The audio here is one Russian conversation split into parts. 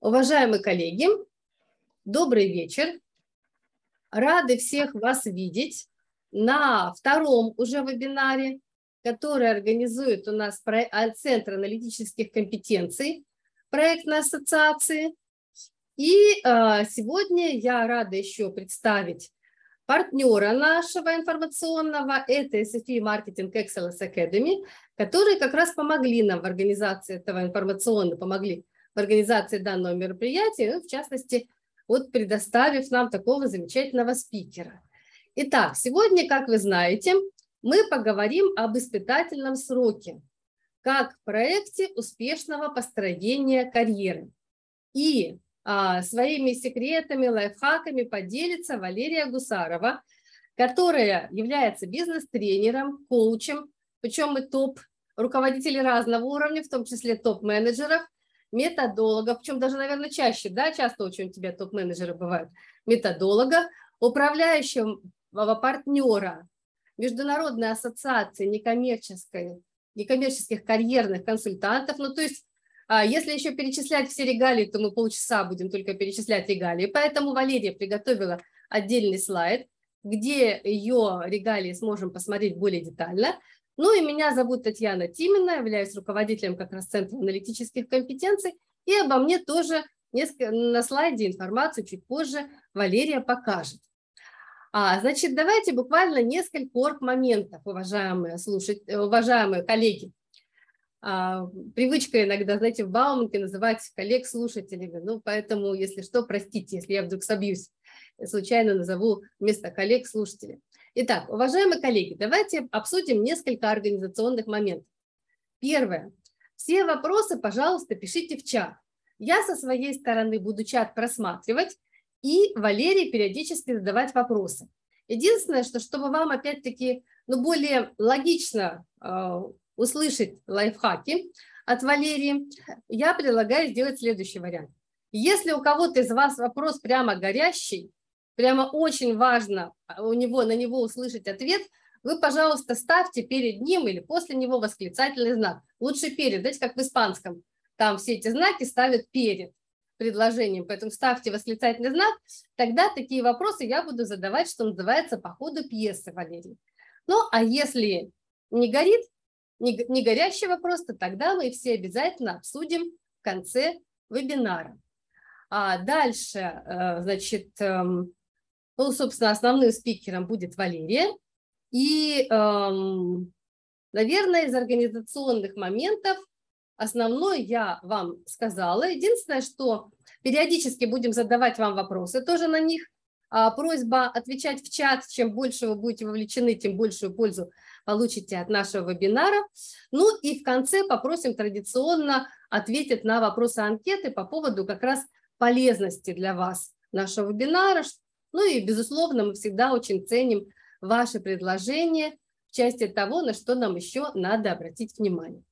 Уважаемые коллеги, добрый вечер. Рады всех вас видеть на втором уже вебинаре, который организует у нас а, Центр аналитических компетенций проектной ассоциации. И э, сегодня я рада еще представить партнера нашего информационного, это SFE Marketing Excellence Academy, которые как раз помогли нам в организации этого информационного, помогли организации данного мероприятия, ну, в частности, вот предоставив нам такого замечательного спикера. Итак, сегодня, как вы знаете, мы поговорим об испытательном сроке, как проекте успешного построения карьеры. И а, своими секретами, лайфхаками поделится Валерия Гусарова, которая является бизнес-тренером, коучем, причем мы топ руководители разного уровня, в том числе топ-менеджеров – методолога, причем даже, наверное, чаще, да, часто очень у тебя топ-менеджеры бывают, методолога, управляющего партнера Международной ассоциации некоммерческой, некоммерческих карьерных консультантов. Ну, то есть, а, если еще перечислять все регалии, то мы полчаса будем только перечислять регалии. Поэтому Валерия приготовила отдельный слайд, где ее регалии сможем посмотреть более детально. Ну и меня зовут Татьяна Тимина, являюсь руководителем как раз Центра аналитических компетенций. И обо мне тоже несколько, на слайде информацию чуть позже Валерия покажет. А, значит, давайте буквально несколько орг-моментов, уважаемые, слушать, уважаемые коллеги. А, привычка иногда, знаете, в Бауманке называть коллег слушателями. Ну, поэтому, если что, простите, если я вдруг собьюсь, случайно назову вместо коллег слушателей. Итак, уважаемые коллеги, давайте обсудим несколько организационных моментов. Первое. Все вопросы, пожалуйста, пишите в чат. Я со своей стороны буду чат просматривать и Валерий периодически задавать вопросы. Единственное, что чтобы вам опять-таки ну, более логично э, услышать лайфхаки от Валерии, я предлагаю сделать следующий вариант. Если у кого-то из вас вопрос прямо горящий, прямо очень важно а, у него, на него услышать ответ, вы, пожалуйста, ставьте перед ним или после него восклицательный знак. Лучше перед, знаете, как в испанском. Там все эти знаки ставят перед предложением, поэтому ставьте восклицательный знак, тогда такие вопросы я буду задавать, что называется, по ходу пьесы, Валерий. Ну, а если не горит, не, не горящий вопрос, то тогда мы все обязательно обсудим в конце вебинара. А дальше, э, значит, эм, ну, собственно, основным спикером будет Валерия. И, эм, наверное, из организационных моментов основной я вам сказала. Единственное, что периодически будем задавать вам вопросы тоже на них. А, просьба отвечать в чат. Чем больше вы будете вовлечены, тем большую пользу получите от нашего вебинара. Ну и в конце попросим традиционно ответить на вопросы анкеты по поводу как раз полезности для вас нашего вебинара, ну и, безусловно, мы всегда очень ценим ваши предложения в части того, на что нам еще надо обратить внимание.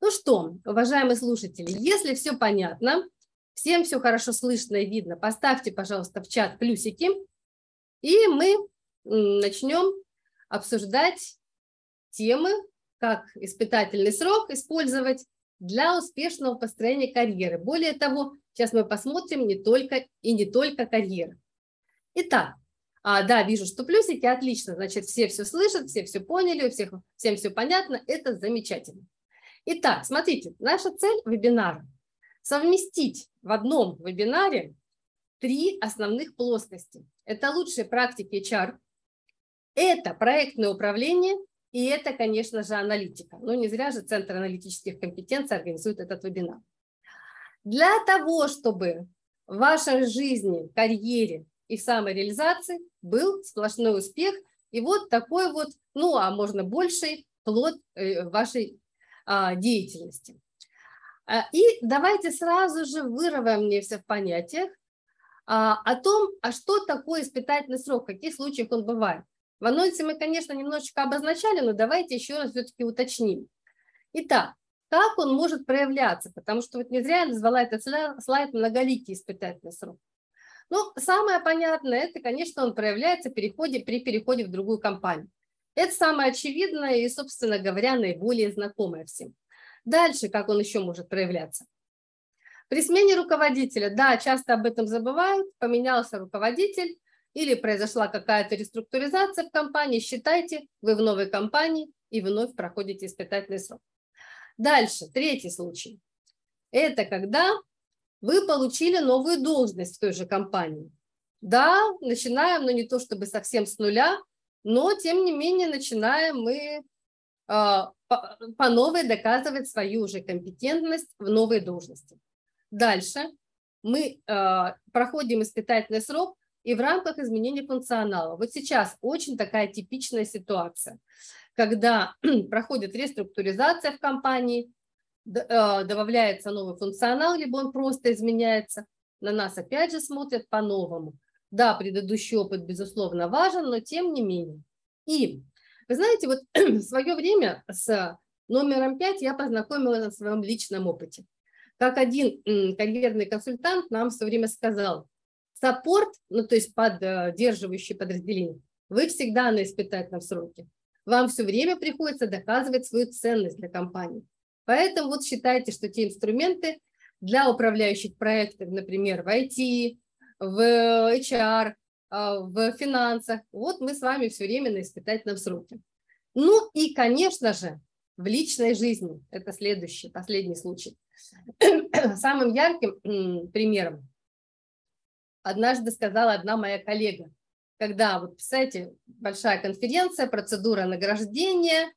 Ну что, уважаемые слушатели, если все понятно, всем все хорошо слышно и видно, поставьте, пожалуйста, в чат плюсики, и мы начнем обсуждать темы, как испытательный срок использовать для успешного построения карьеры. Более того, сейчас мы посмотрим не только и не только карьеры. Итак, а, да, вижу, что плюсики, отлично, значит, все все слышат, все все поняли, у всех, всем все понятно, это замечательно. Итак, смотрите, наша цель вебинара – совместить в одном вебинаре три основных плоскости. Это лучшие практики HR, это проектное управление и это, конечно же, аналитика. Ну, не зря же Центр аналитических компетенций организует этот вебинар. Для того, чтобы в вашей жизни, карьере и в самореализации был сплошной успех. И вот такой вот, ну а можно больший плод э, вашей а, деятельности. А, и давайте сразу же выроваем мне все в понятиях а, о том, а что такое испытательный срок, в каких случаях он бывает. В анонсе мы, конечно, немножечко обозначали, но давайте еще раз все-таки уточним. Итак, как он может проявляться? Потому что вот не зря я назвала этот слайд многоликий испытательный срок. Ну, самое понятное, это, конечно, он проявляется переходе, при переходе в другую компанию. Это самое очевидное и, собственно говоря, наиболее знакомое всем. Дальше, как он еще может проявляться? При смене руководителя, да, часто об этом забывают, поменялся руководитель или произошла какая-то реструктуризация в компании, считайте, вы в новой компании и вновь проходите испытательный срок. Дальше, третий случай. Это когда вы получили новую должность в той же компании. Да, начинаем, но не то чтобы совсем с нуля, но тем не менее начинаем мы а, по новой доказывать свою уже компетентность в новой должности. Дальше мы а, проходим испытательный срок и в рамках изменения функционала. Вот сейчас очень такая типичная ситуация, когда проходит реструктуризация в компании, добавляется новый функционал, либо он просто изменяется, на нас опять же смотрят по-новому. Да, предыдущий опыт, безусловно, важен, но тем не менее. И вы знаете, вот в свое время с номером 5 я познакомилась на своем личном опыте. Как один карьерный консультант нам все время сказал, саппорт, ну то есть поддерживающий подразделение, вы всегда на испытательном сроке. Вам все время приходится доказывать свою ценность для компании. Поэтому вот считайте, что те инструменты для управляющих проектов, например, в IT, в HR, а, в финансах. Вот мы с вами все время на испытательном сроке. Ну и, конечно же, в личной жизни, это следующий, последний случай. Самым ярким примером однажды сказала одна моя коллега, когда, вот, представляете, большая конференция, процедура награждения,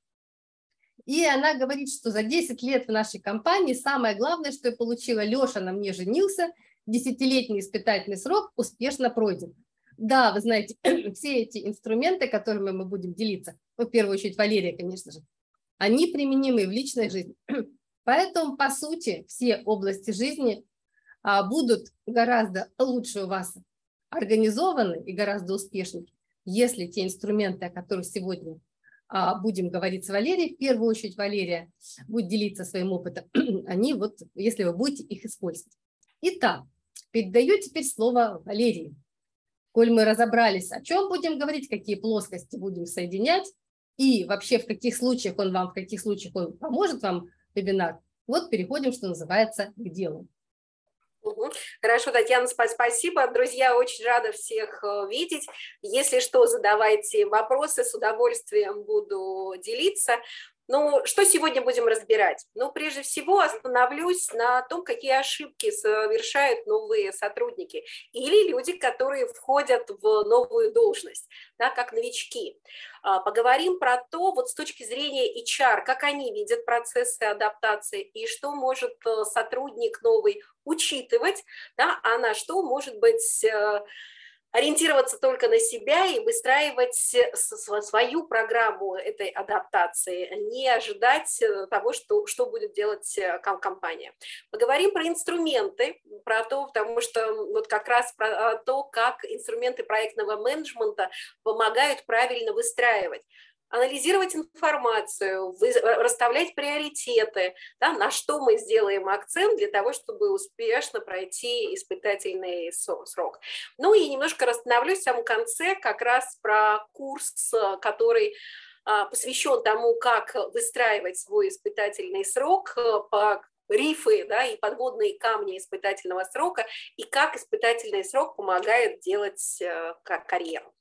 и она говорит, что за 10 лет в нашей компании самое главное, что я получила, Леша на мне женился, десятилетний испытательный срок успешно пройден. Да, вы знаете, все эти инструменты, которыми мы будем делиться, в первую очередь Валерия, конечно же, они применимы в личной жизни. Поэтому, по сути, все области жизни а, будут гораздо лучше у вас организованы и гораздо успешнее, если те инструменты, о которых сегодня будем говорить с Валерией, в первую очередь Валерия будет делиться своим опытом, они вот, если вы будете их использовать. Итак, передаю теперь слово Валерии коль мы разобрались, о чем будем говорить, какие плоскости будем соединять, и вообще в каких случаях он вам, в каких случаях он поможет вам вебинар, вот переходим, что называется, к делу. Хорошо, Татьяна, спасибо. Друзья, очень рада всех э, видеть. Если что, задавайте вопросы, с удовольствием буду делиться. Ну, что сегодня будем разбирать? Ну, прежде всего, остановлюсь на том, какие ошибки совершают новые сотрудники или люди, которые входят в новую должность, да, как новички. А, поговорим про то, вот с точки зрения HR, как они видят процессы адаптации и что может э, сотрудник новый учитывать, да, а на что, может быть, э, ориентироваться только на себя и выстраивать свою программу этой адаптации, не ожидать э, того, что, что будет делать э, компания. Поговорим про инструменты, про то, потому что вот как раз про то, как инструменты проектного менеджмента помогают правильно выстраивать анализировать информацию, расставлять приоритеты, да, на что мы сделаем акцент для того, чтобы успешно пройти испытательный срок. Ну и немножко расстановлюсь в самом конце как раз про курс, который а, посвящен тому, как выстраивать свой испытательный срок э, по рифы да, и подводные камни испытательного срока, и как испытательный срок помогает делать э, карьеру.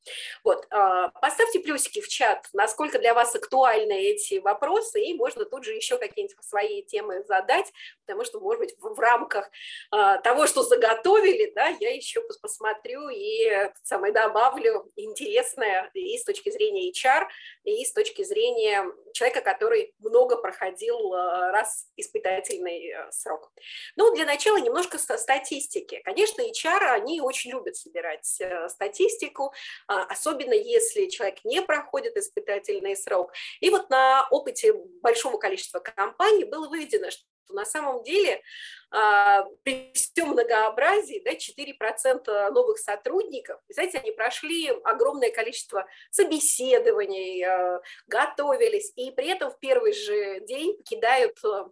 Вот, э, поставьте плюсики в чат, насколько для вас актуальны эти вопросы, и можно тут же еще какие-нибудь свои темы задать, потому что, может быть, в, рамках э, того, что заготовили, да, я еще посмотрю и самое добавлю интересное и с точки зрения HR, и с точки зрения человека, который много проходил э, раз испытательный Э, срок. Ну, для начала немножко статистики. Конечно, HR, они очень любят собирать э, статистику, а, особенно если человек не проходит испытательный срок. И вот на опыте большого количества компаний было выведено, что на самом деле а, при всем многообразии да, 4% новых сотрудников, знаете, они прошли огромное количество собеседований, э, готовились, и при этом в первый же день покидают а,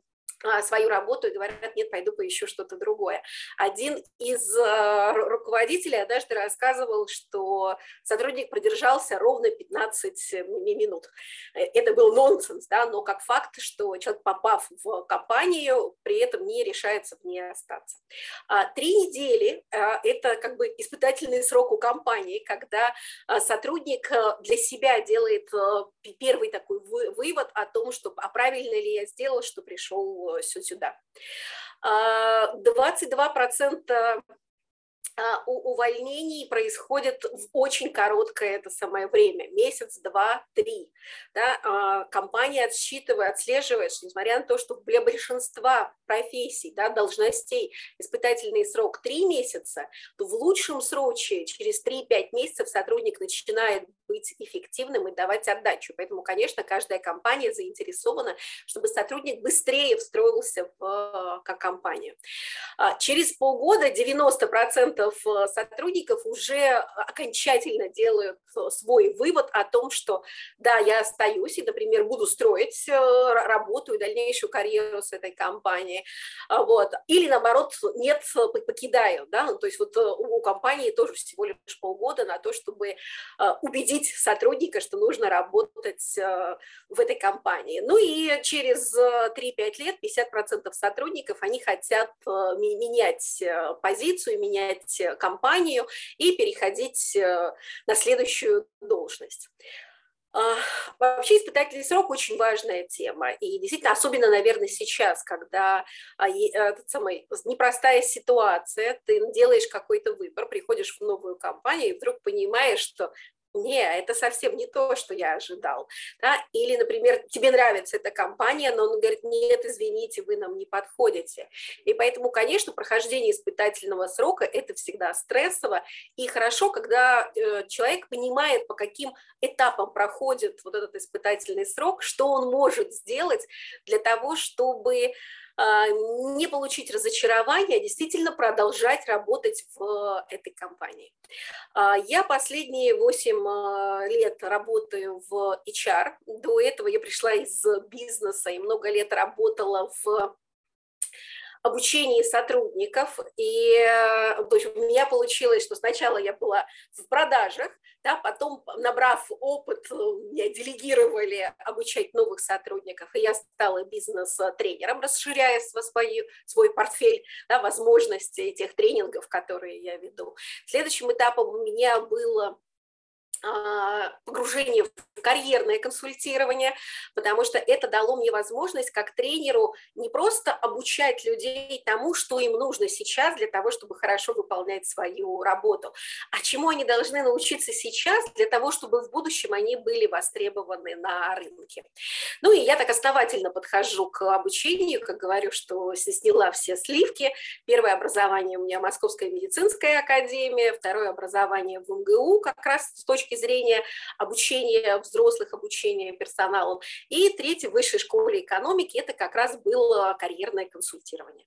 свою работу и говорят, нет, пойду поищу что-то другое. Один из э, руководителей однажды рассказывал, что сотрудник продержался ровно 15 минут. Э, это был нонсенс, да, но как факт, что человек, попав в компанию, при этом не решается в ней остаться. А, три недели э, – это как бы испытательный срок у компании, когда сотрудник для себя делает первый такой вывод о том, что а правильно ли я сделал, что пришел сюда. 22% а, увольнений происходит в очень короткое это самое время, месяц, два, три. Да, а, компания отсчитывает, отслеживает, что несмотря на то, что для большинства профессий, да, должностей испытательный срок три месяца, то в лучшем случае через 3-5 месяцев сотрудник начинает быть эффективным и давать отдачу. Поэтому, конечно, каждая компания заинтересована, чтобы сотрудник быстрее встроился в как компанию. А, через полгода 90% Э, сотрудников уже окончательно делают э, свой вывод о том, что да, я остаюсь и, например, буду строить э, работу и дальнейшую карьеру с этой компанией, а, вот. или наоборот, нет, покидаю, да, ну, то есть вот у компании тоже всего лишь полгода на то, чтобы убедить сотрудника, что нужно работать в этой компании. Ну и через 3-5 лет 50% сотрудников, они хотят менять позицию, менять Э, компанию и переходить э, на следующую должность. А, вообще испытательный срок очень важная тема, и действительно, особенно, наверное, сейчас, когда а, этот самый, непростая ситуация, ты делаешь какой-то выбор, приходишь в новую компанию и вдруг понимаешь, что не, это совсем не то, что я ожидал. Да? Или, например, тебе нравится эта компания, но он говорит, нет, извините, вы нам не подходите. И поэтому, конечно, прохождение испытательного срока – это всегда стрессово. И хорошо, когда э, человек понимает, по каким этапам проходит вот этот испытательный срок, что он может сделать для того, чтобы не получить разочарование, а действительно продолжать работать в этой компании. А, я последние 8 а, лет работаю в HR. До этого я пришла из бизнеса и много лет работала в обучении сотрудников. И э, то есть у меня получилось, что сначала я была в продажах, да, потом, набрав опыт, э, меня делегировали обучать новых сотрудников, и я стала бизнес-тренером, расширяя свой, свой портфель да, возможностей этих тренингов, которые я веду. Следующим этапом у меня было погружение в карьерное консультирование, потому что это дало мне возможность как тренеру не просто обучать людей тому, что им нужно сейчас для того, чтобы хорошо выполнять свою работу, а чему они должны научиться сейчас для того, чтобы в будущем они были востребованы на рынке. Ну и я так основательно подхожу к обучению, как говорю, что сняла все сливки. Первое образование у меня Московская медицинская академия, второе образование в МГУ как раз с точки точки зрения обучения взрослых, обучения персоналом. И третье, в высшей школе экономики, это как раз было карьерное консультирование.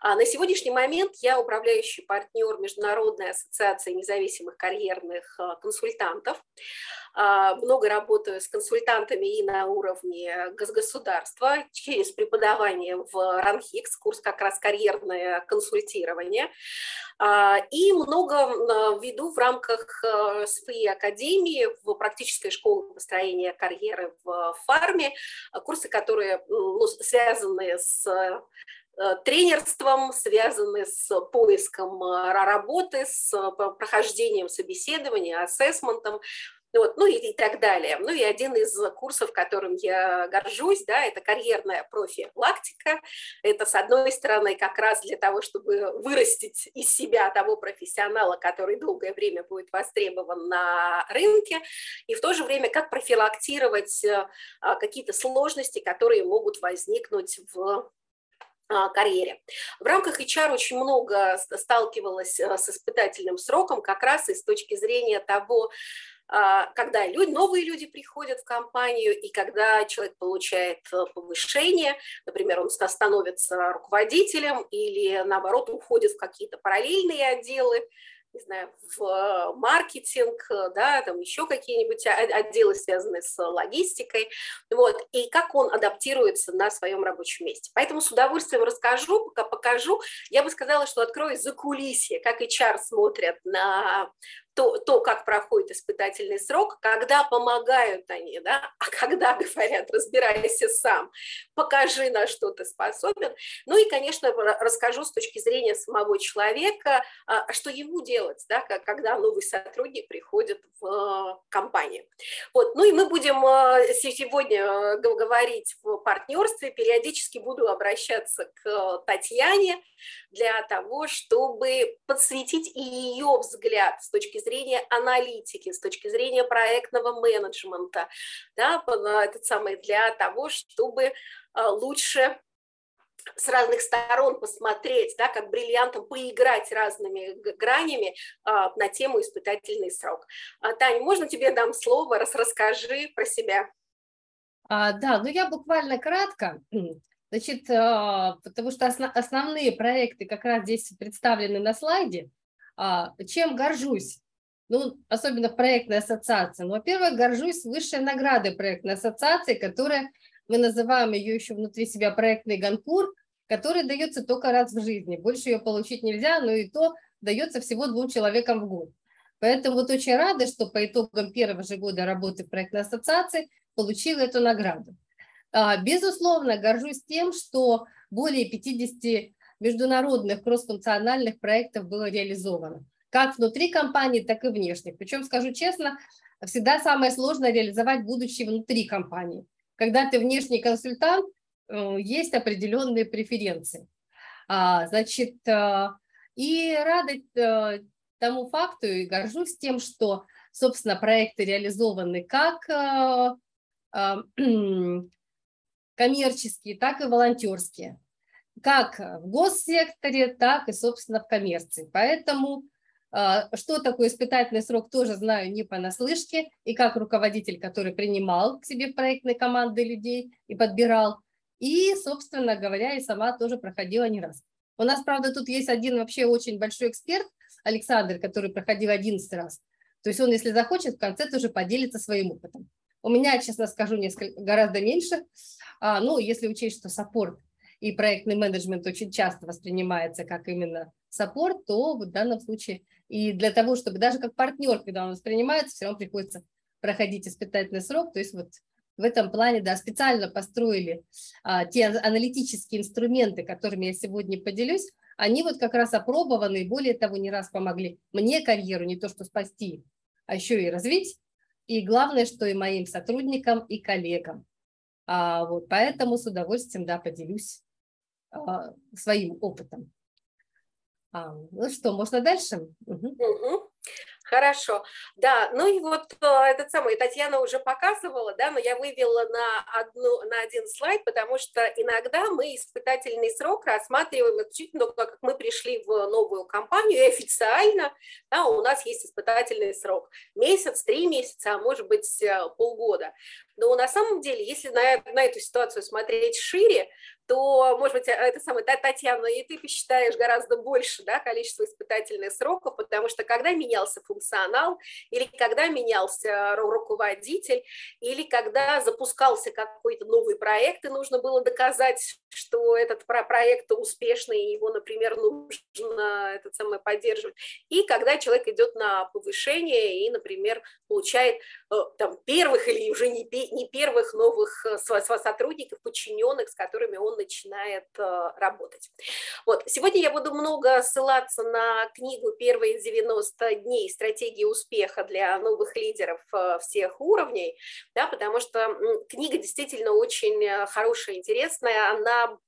А на сегодняшний момент я управляющий партнер Международной ассоциации независимых карьерных а, консультантов. А, много работаю с консультантами и на уровне государства через преподавание в РАНХИКС, курс как раз карьерное консультирование. А, и много веду в рамках своей академии в практической школе построения карьеры в фарме, курсы, которые ну, связаны с тренерством, связаны с поиском работы, с прохождением собеседования, ассессментом. Ну вот, ну и, и так далее. Ну и один из курсов, которым я горжусь, да, это карьерная профилактика. Это, с одной стороны, как раз для того, чтобы вырастить из себя того профессионала, который долгое время будет востребован на рынке, и в то же время, как профилактировать а, какие-то сложности, которые могут возникнуть в а, карьере. В рамках HR очень много сталкивалась а, с испытательным сроком, как раз и с точки зрения того, когда люди, новые люди приходят в компанию, и когда человек получает э, повышение, например, он становится руководителем или, наоборот, уходит в какие-то параллельные отделы, не знаю, в маркетинг, да, там еще какие-нибудь отделы, связанные с логистикой, вот, и как он адаптируется на своем рабочем месте. Поэтому с удовольствием расскажу, пока покажу. Я бы сказала, что открою за кулисье, как HR смотрят на то, то, как проходит испытательный срок, когда помогают они, да, а когда говорят, разбирайся сам, покажи, на что ты способен. Ну и, конечно, расскажу с точки зрения самого человека, а, что ему делать, да, когда новый сотрудник приходит в э, компанию. Вот. Ну и мы будем э, сегодня э, говорить в партнерстве, периодически буду обращаться к Татьяне для того, чтобы подсветить и ее взгляд с точки зрения аналитики, с точки зрения проектного менеджмента, да, этот самый для того, чтобы а, лучше с разных сторон посмотреть, да, как бриллиантом поиграть разными гранями а, на тему испытательный срок. А, Таня, можно тебе дам слово, раз расскажи про себя. А, да, ну я буквально кратко. Значит, а, потому что основные проекты как раз здесь представлены на слайде. А, чем горжусь? Ну, особенно в проектной ассоциации. Ну, во-первых, горжусь высшей наградой проектной ассоциации, которая, мы называем ее еще внутри себя проектный Ганкур, который дается только раз в жизни. Больше ее получить нельзя, но и то дается всего двум человекам в год. Поэтому вот очень рада, что по итогам первого же года работы в проектной ассоциации получила эту награду. А, безусловно, горжусь тем, что более 50 международных кроссфункциональных проектов было реализовано, как внутри компании, так и внешних. Причем, скажу честно, всегда самое сложное реализовать, будучи внутри компании. Когда ты внешний консультант, э, есть определенные преференции. А, значит, э, и рада э, тому факту и горжусь тем, что, собственно, проекты реализованы как коммерческие, так и волонтерские, как в госсекторе, так и, собственно, в коммерции. Поэтому а, что такое испытательный срок, тоже знаю не понаслышке, и как руководитель, который принимал к себе в проектной команды людей и подбирал, и, собственно говоря, и сама тоже проходила не раз. У нас, правда, тут есть один вообще очень большой эксперт, Александр, который проходил 11 раз. То есть он, если захочет, в конце тоже поделится своим опытом. У меня, честно скажу, несколько, гораздо меньше. А, ну, если учесть, что саппорт и проектный менеджмент очень часто воспринимается как именно саппорт, то в данном случае и для того, чтобы даже как партнер, когда он воспринимается, все равно приходится проходить испытательный срок. То есть вот в этом плане, да, специально построили а, те аналитические инструменты, которыми я сегодня поделюсь, они вот как раз опробованы и более того не раз помогли мне карьеру не то что спасти, а еще и развить. И главное, что и моим сотрудникам и коллегам. А, вот, поэтому с удовольствием да, поделюсь а, своим опытом. А, ну что, можно дальше? Угу. Угу. Хорошо, да, ну и вот э, этот самый, Татьяна уже показывала, да, но я вывела на, одну, на один слайд, потому что иногда мы испытательный срок рассматриваем исключительно как мы пришли в новую компанию, и официально да, у нас есть испытательный срок, месяц, три месяца, а может быть э, полгода. Но на самом деле, если на, на эту ситуацию смотреть шире, то, может быть, это самое, Татьяна, и ты посчитаешь гораздо больше да, количество испытательных сроков, потому что когда менялся функционал, или когда менялся руководитель, или когда запускался какой-то новый проект, и нужно было доказать, что этот проект успешный, и его, например, нужно этот самое поддерживать, и когда человек идет на повышение и, например, получает э, там первых или уже не, не первых новых э, сотрудников, подчиненных, с которыми он начинает э, работать. Вот. Сегодня я буду много ссылаться на книгу «Первые 90 дней. Стратегии успеха для новых лидеров э, всех уровней», да, потому что книга действительно очень э, хорошая, интересная, она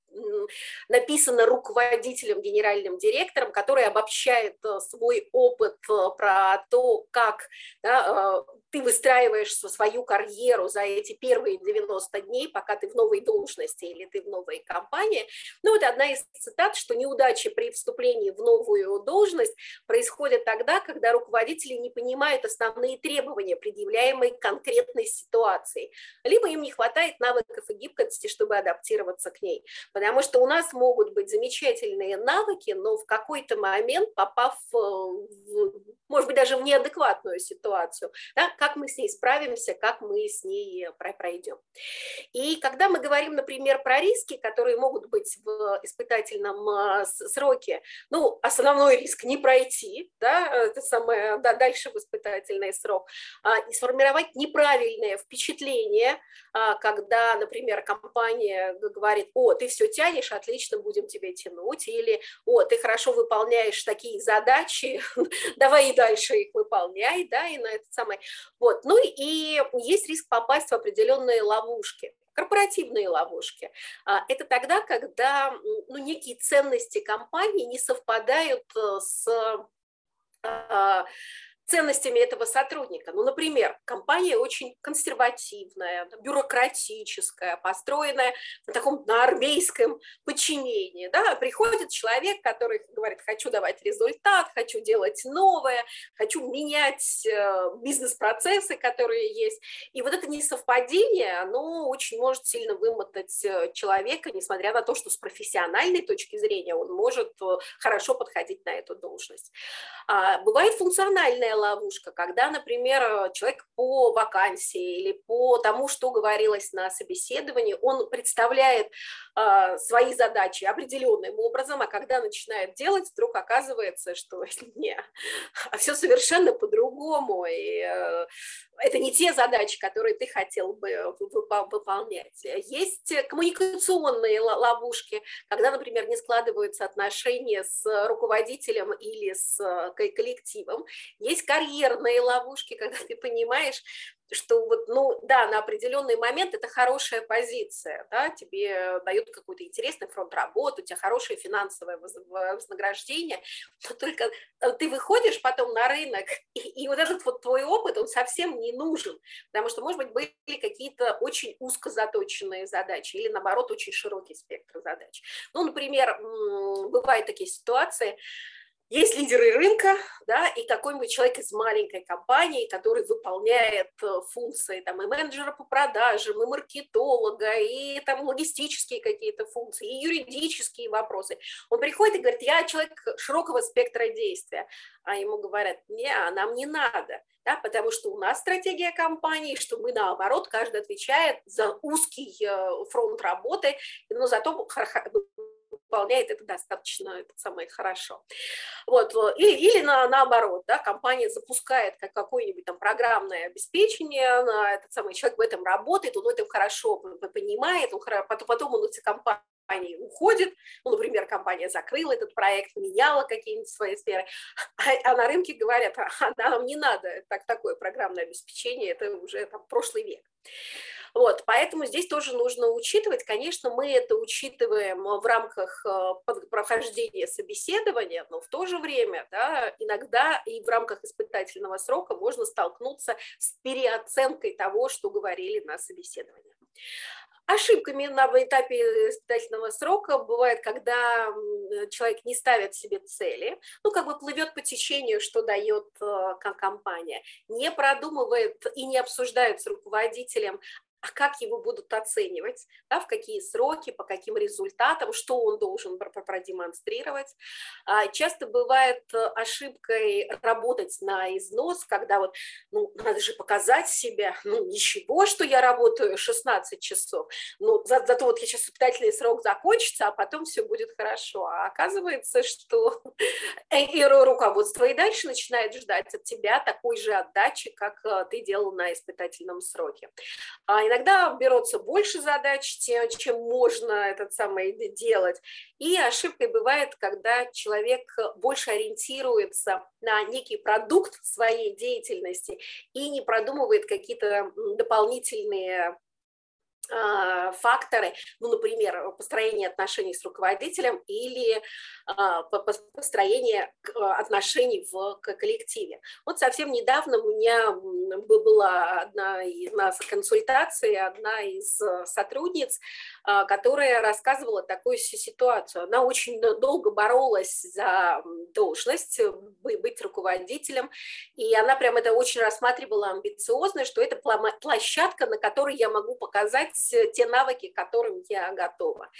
написано руководителем, генеральным директором, который обобщает э, свой опыт э, про то, как да, э, ты выстраиваешь свою карьеру за эти первые 90 дней, пока ты в новой должности или ты в новой компании. Ну, вот одна из цитат, что неудачи при вступлении в новую должность происходят тогда, когда руководители не понимают основные требования, предъявляемые конкретной ситуации, либо им не хватает навыков и гибкости, чтобы адаптироваться к ней. Потому что у нас могут быть замечательные навыки, но в какой-то момент, попав, в, может быть, даже в неадекватную ситуацию, да, как мы с ней справимся, как мы с ней пройдем. И когда мы говорим, например, про риски, которые могут быть в испытательном а, сроке, ну, основной риск не пройти, да, это самое, да, дальше в испытательный срок, а, и сформировать неправильное впечатление, а, когда, например, компания говорит, о, ты все тянешь, отлично, будем тебе тянуть, или, о, ты хорошо выполняешь такие задачи, давай и дальше их выполняй, да, и на это самое. Вот, ну и есть риск попасть в определенные ловушки корпоративные ловушки. А, это тогда, когда ну, некие ценности компании не совпадают э, с а, ценностями этого сотрудника. Ну, например, компания очень консервативная, бюрократическая, построенная на таком на армейском подчинении. Да? Приходит человек, который говорит, хочу давать результат, хочу делать новое, хочу менять э, бизнес-процессы, которые есть. И вот это несовпадение, оно очень может сильно вымотать э, человека, несмотря на то, что с профессиональной точки зрения он может э, хорошо подходить на эту должность. А, бывает функциональная такая ловушка, когда, например, э, человек по вакансии или по тому, что говорилось на собеседовании, он представляет э, свои задачи определенным образом, а когда начинает делать, вдруг оказывается, что не, а все совершенно по-другому, и э, это не те задачи, которые ты хотел бы выполнять. Есть коммуникационные ловушки, когда, например, не складываются отношения с руководителем или с э, коллективом. Есть карьерные ловушки, когда ты понимаешь, что вот, ну, да, на определенный момент это хорошая позиция, да, тебе дают какой-то интересный фронт работы, у тебя хорошее финансовое вознаграждение, но только э, ты выходишь потом на рынок, и, и вот этот вот твой опыт, он совсем не нужен, потому что, может быть, были какие-то очень узко заточенные задачи или, наоборот, очень широкий спектр задач. Ну, например, бывают такие ситуации, есть лидеры рынка, да, и какой-нибудь человек из маленькой компании, который выполняет э, функции там, и менеджера по продажам, и маркетолога, и там логистические какие-то функции, и юридические вопросы. Он приходит и говорит, я человек широкого спектра действия, а ему говорят, не, нам не надо, да, потому что у нас стратегия компании, что мы наоборот, каждый отвечает за узкий э, фронт работы, но зато выполняет это достаточно это самое хорошо. Вот. Или, или на, наоборот, да, компания запускает как какое-нибудь там программное обеспечение, на этот самый человек в этом работает, он это хорошо понимает, он, потом, он эти компании компании уходит, ну, например, компания закрыла этот проект, меняла какие-нибудь свои сферы, а, а на рынке говорят, а нам не надо так, такое программное обеспечение, это уже там прошлый век. Вот, поэтому здесь тоже нужно учитывать, конечно, мы это учитываем в рамках э, прохождения собеседования, но в то же время, да, иногда и в рамках испытательного срока можно столкнуться с переоценкой того, что говорили на собеседовании. Ошибками на этапе испытательного срока бывает, когда человек не ставит себе цели, ну, как бы плывет по течению, что дает э, компания, не продумывает и не обсуждает с руководителем, а как его будут оценивать, да, в какие сроки, по каким результатам, что он должен продемонстрировать. А, часто бывает э, ошибкой работать на износ, когда вот, ну, надо же показать себя, ну, ничего, что я работаю 16 часов, ну, за, зато вот я сейчас испытательный срок закончится, а потом все будет хорошо. А оказывается, что и руководство и дальше начинает ждать от тебя такой же отдачи, как э, ты делал на испытательном сроке. А Иногда берется больше задач, чем можно этот самый делать. И ошибкой бывает, когда человек больше ориентируется на некий продукт своей деятельности и не продумывает какие-то дополнительные факторы, ну, например, построение отношений с руководителем или а, построение а, отношений в коллективе. Вот совсем недавно у меня была одна из нас консультации, одна из сотрудниц, которая рассказывала такую ситуацию. Она очень долго боролась за должность, быть руководителем, и она прям это очень рассматривала амбициозно, что это площадка, на которой я могу показать те навыки, к которым я готова.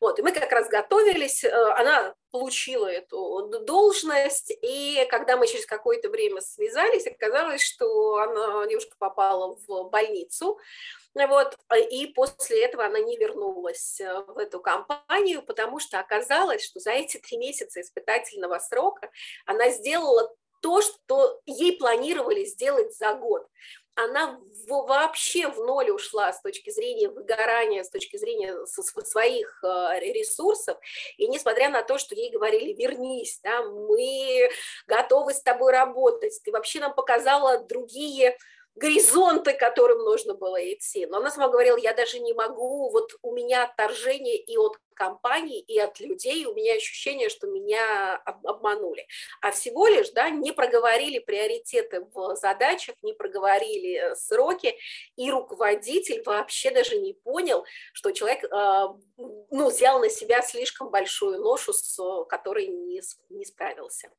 Вот, и мы как раз готовились, она получила эту должность, и когда мы через какое-то время связались, оказалось, что она, девушка попала в больницу, вот, и после этого она не вернулась э, в эту компанию, потому что оказалось, что за эти три месяца испытательного срока она сделала то, что ей планировали сделать за год. Она вообще в ноль ушла с точки зрения выгорания, с точки зрения своих э, ресурсов, и несмотря на то, что ей говорили, вернись, да, мы готовы с тобой работать, ты вообще нам показала другие горизонты, которым нужно было идти. Но она сама говорила, я даже не могу, вот у меня отторжение и от компании, и от людей, у меня ощущение, что меня обманули. А всего лишь, да, не проговорили приоритеты в задачах, не проговорили э, сроки, и руководитель вообще даже не понял, что человек, э, ну, взял на себя слишком большую ношу, с которой не, не справился.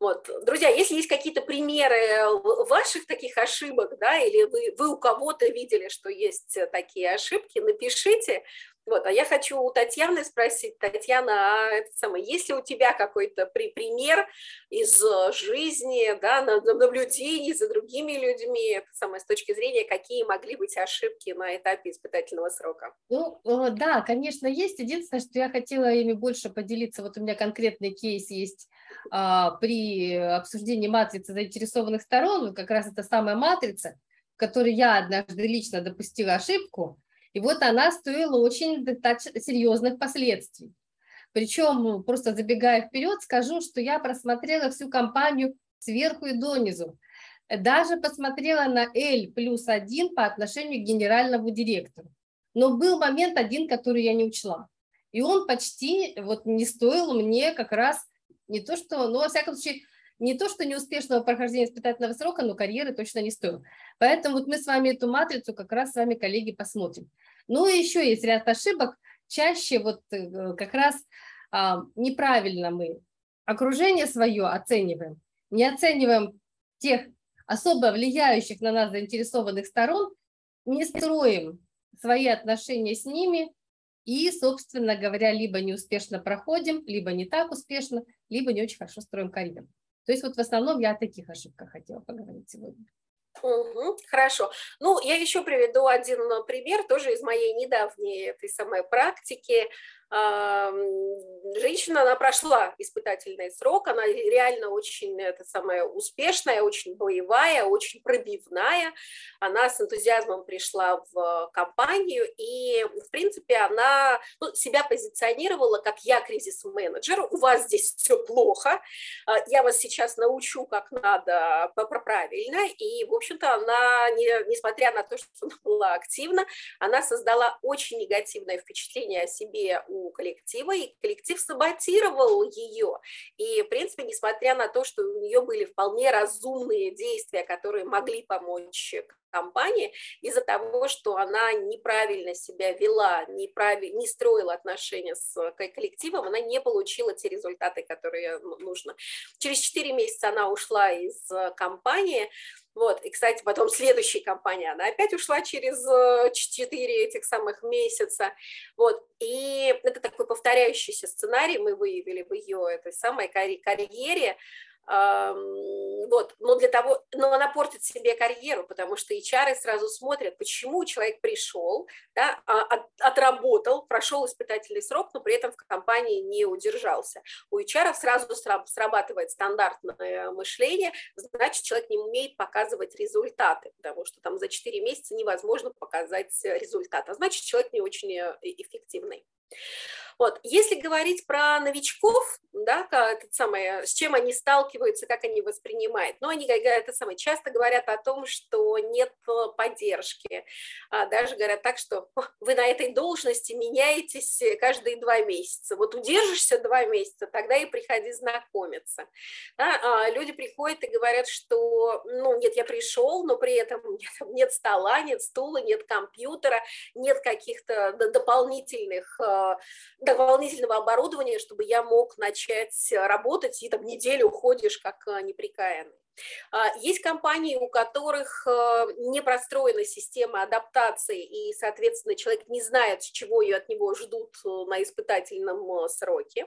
Вот. Друзья, если есть какие-то примеры ваших таких ошибок, да, или вы, вы у кого-то видели, что есть такие ошибки, напишите. Вот, а я хочу у Татьяны спросить, Татьяна, а это самое, есть ли у тебя какой-то при, пример из жизни, да, наблюдений за другими людьми, это самое, с точки зрения, какие могли быть ошибки на этапе испытательного срока? Ну, э, да, конечно, есть. Единственное, что я хотела ими больше поделиться, вот у меня конкретный кейс есть а, при обсуждении матрицы заинтересованных сторон, как раз это самая матрица, в которой я однажды лично допустила ошибку, и вот она стоила очень серьезных последствий. Причем, ну, просто забегая вперед, скажу, что я просмотрела всю компанию сверху и донизу. Даже посмотрела на L плюс один по отношению к генеральному директору. Но был момент один, который я не учла. И он почти вот не стоил мне как раз не то, что, ну, во всяком случае, не то, что неуспешного прохождения испытательного срока, но карьеры точно не стоил. Поэтому вот мы с вами эту матрицу как раз с вами, коллеги, посмотрим. Ну и еще есть ряд ошибок. Чаще вот э, как раз а, неправильно мы окружение свое оцениваем, не оцениваем тех особо влияющих на нас заинтересованных сторон, не строим свои отношения с ними и, собственно говоря, либо неуспешно проходим, либо не так успешно, либо не очень хорошо строим карьеру. То есть вот в основном я о таких ошибках хотела поговорить сегодня. Угу, хорошо. Ну, я еще приведу один пример, тоже из моей недавней этой самой практики женщина, она прошла испытательный срок, она реально очень это самое, успешная, очень боевая, очень пробивная. Она с энтузиазмом пришла в компанию, и, в принципе, она ну, себя позиционировала как «я кризис-менеджер, у вас здесь все плохо, а, я вас сейчас научу, как надо правильно». И, в общем-то, она, несмотря на то, что она была активна, она создала очень негативное впечатление о себе у коллектива, и коллектив саботировал ее. И, в принципе, несмотря на то, что у нее были вполне разумные действия, которые могли помочь компании из-за того, что она неправильно себя вела, неправильно, не строила отношения с коллективом, она не получила те результаты, которые нужно. Через 4 месяца она ушла из компании, вот, и, кстати, потом следующая компания, она опять ушла через 4 этих самых месяца, вот, и это такой повторяющийся сценарий мы выявили в ее этой самой карьере, вот, но для того, но она портит себе карьеру, потому что HR сразу смотрят, почему человек пришел, да, а, от, отработал, прошел испытательный срок, но при этом в компании не удержался. У HR сразу срабатывает стандартное мышление, значит, человек не умеет показывать результаты, потому что там за 4 месяца невозможно показать результат, а значит, человек не очень э, эффективный. Вот. Если говорить про новичков, да, это самое, с чем они сталкиваются, как они воспринимают, но ну, они это самое, часто говорят о том, что нет э, поддержки, а даже говорят так, что вы на этой должности меняетесь каждые два месяца, вот удержишься два месяца, тогда и приходи знакомиться. Да, а люди приходят и говорят, что, ну, нет, я пришел, но при этом нет, нет стола, нет стула, нет компьютера, нет каких-то дополнительных э, дополнительного оборудования, чтобы я мог начать работать, и там неделю уходишь как а, неприкаянный. А, есть компании, у которых не простроена система адаптации, и, соответственно, человек не знает, чего ее от него ждут на испытательном сроке.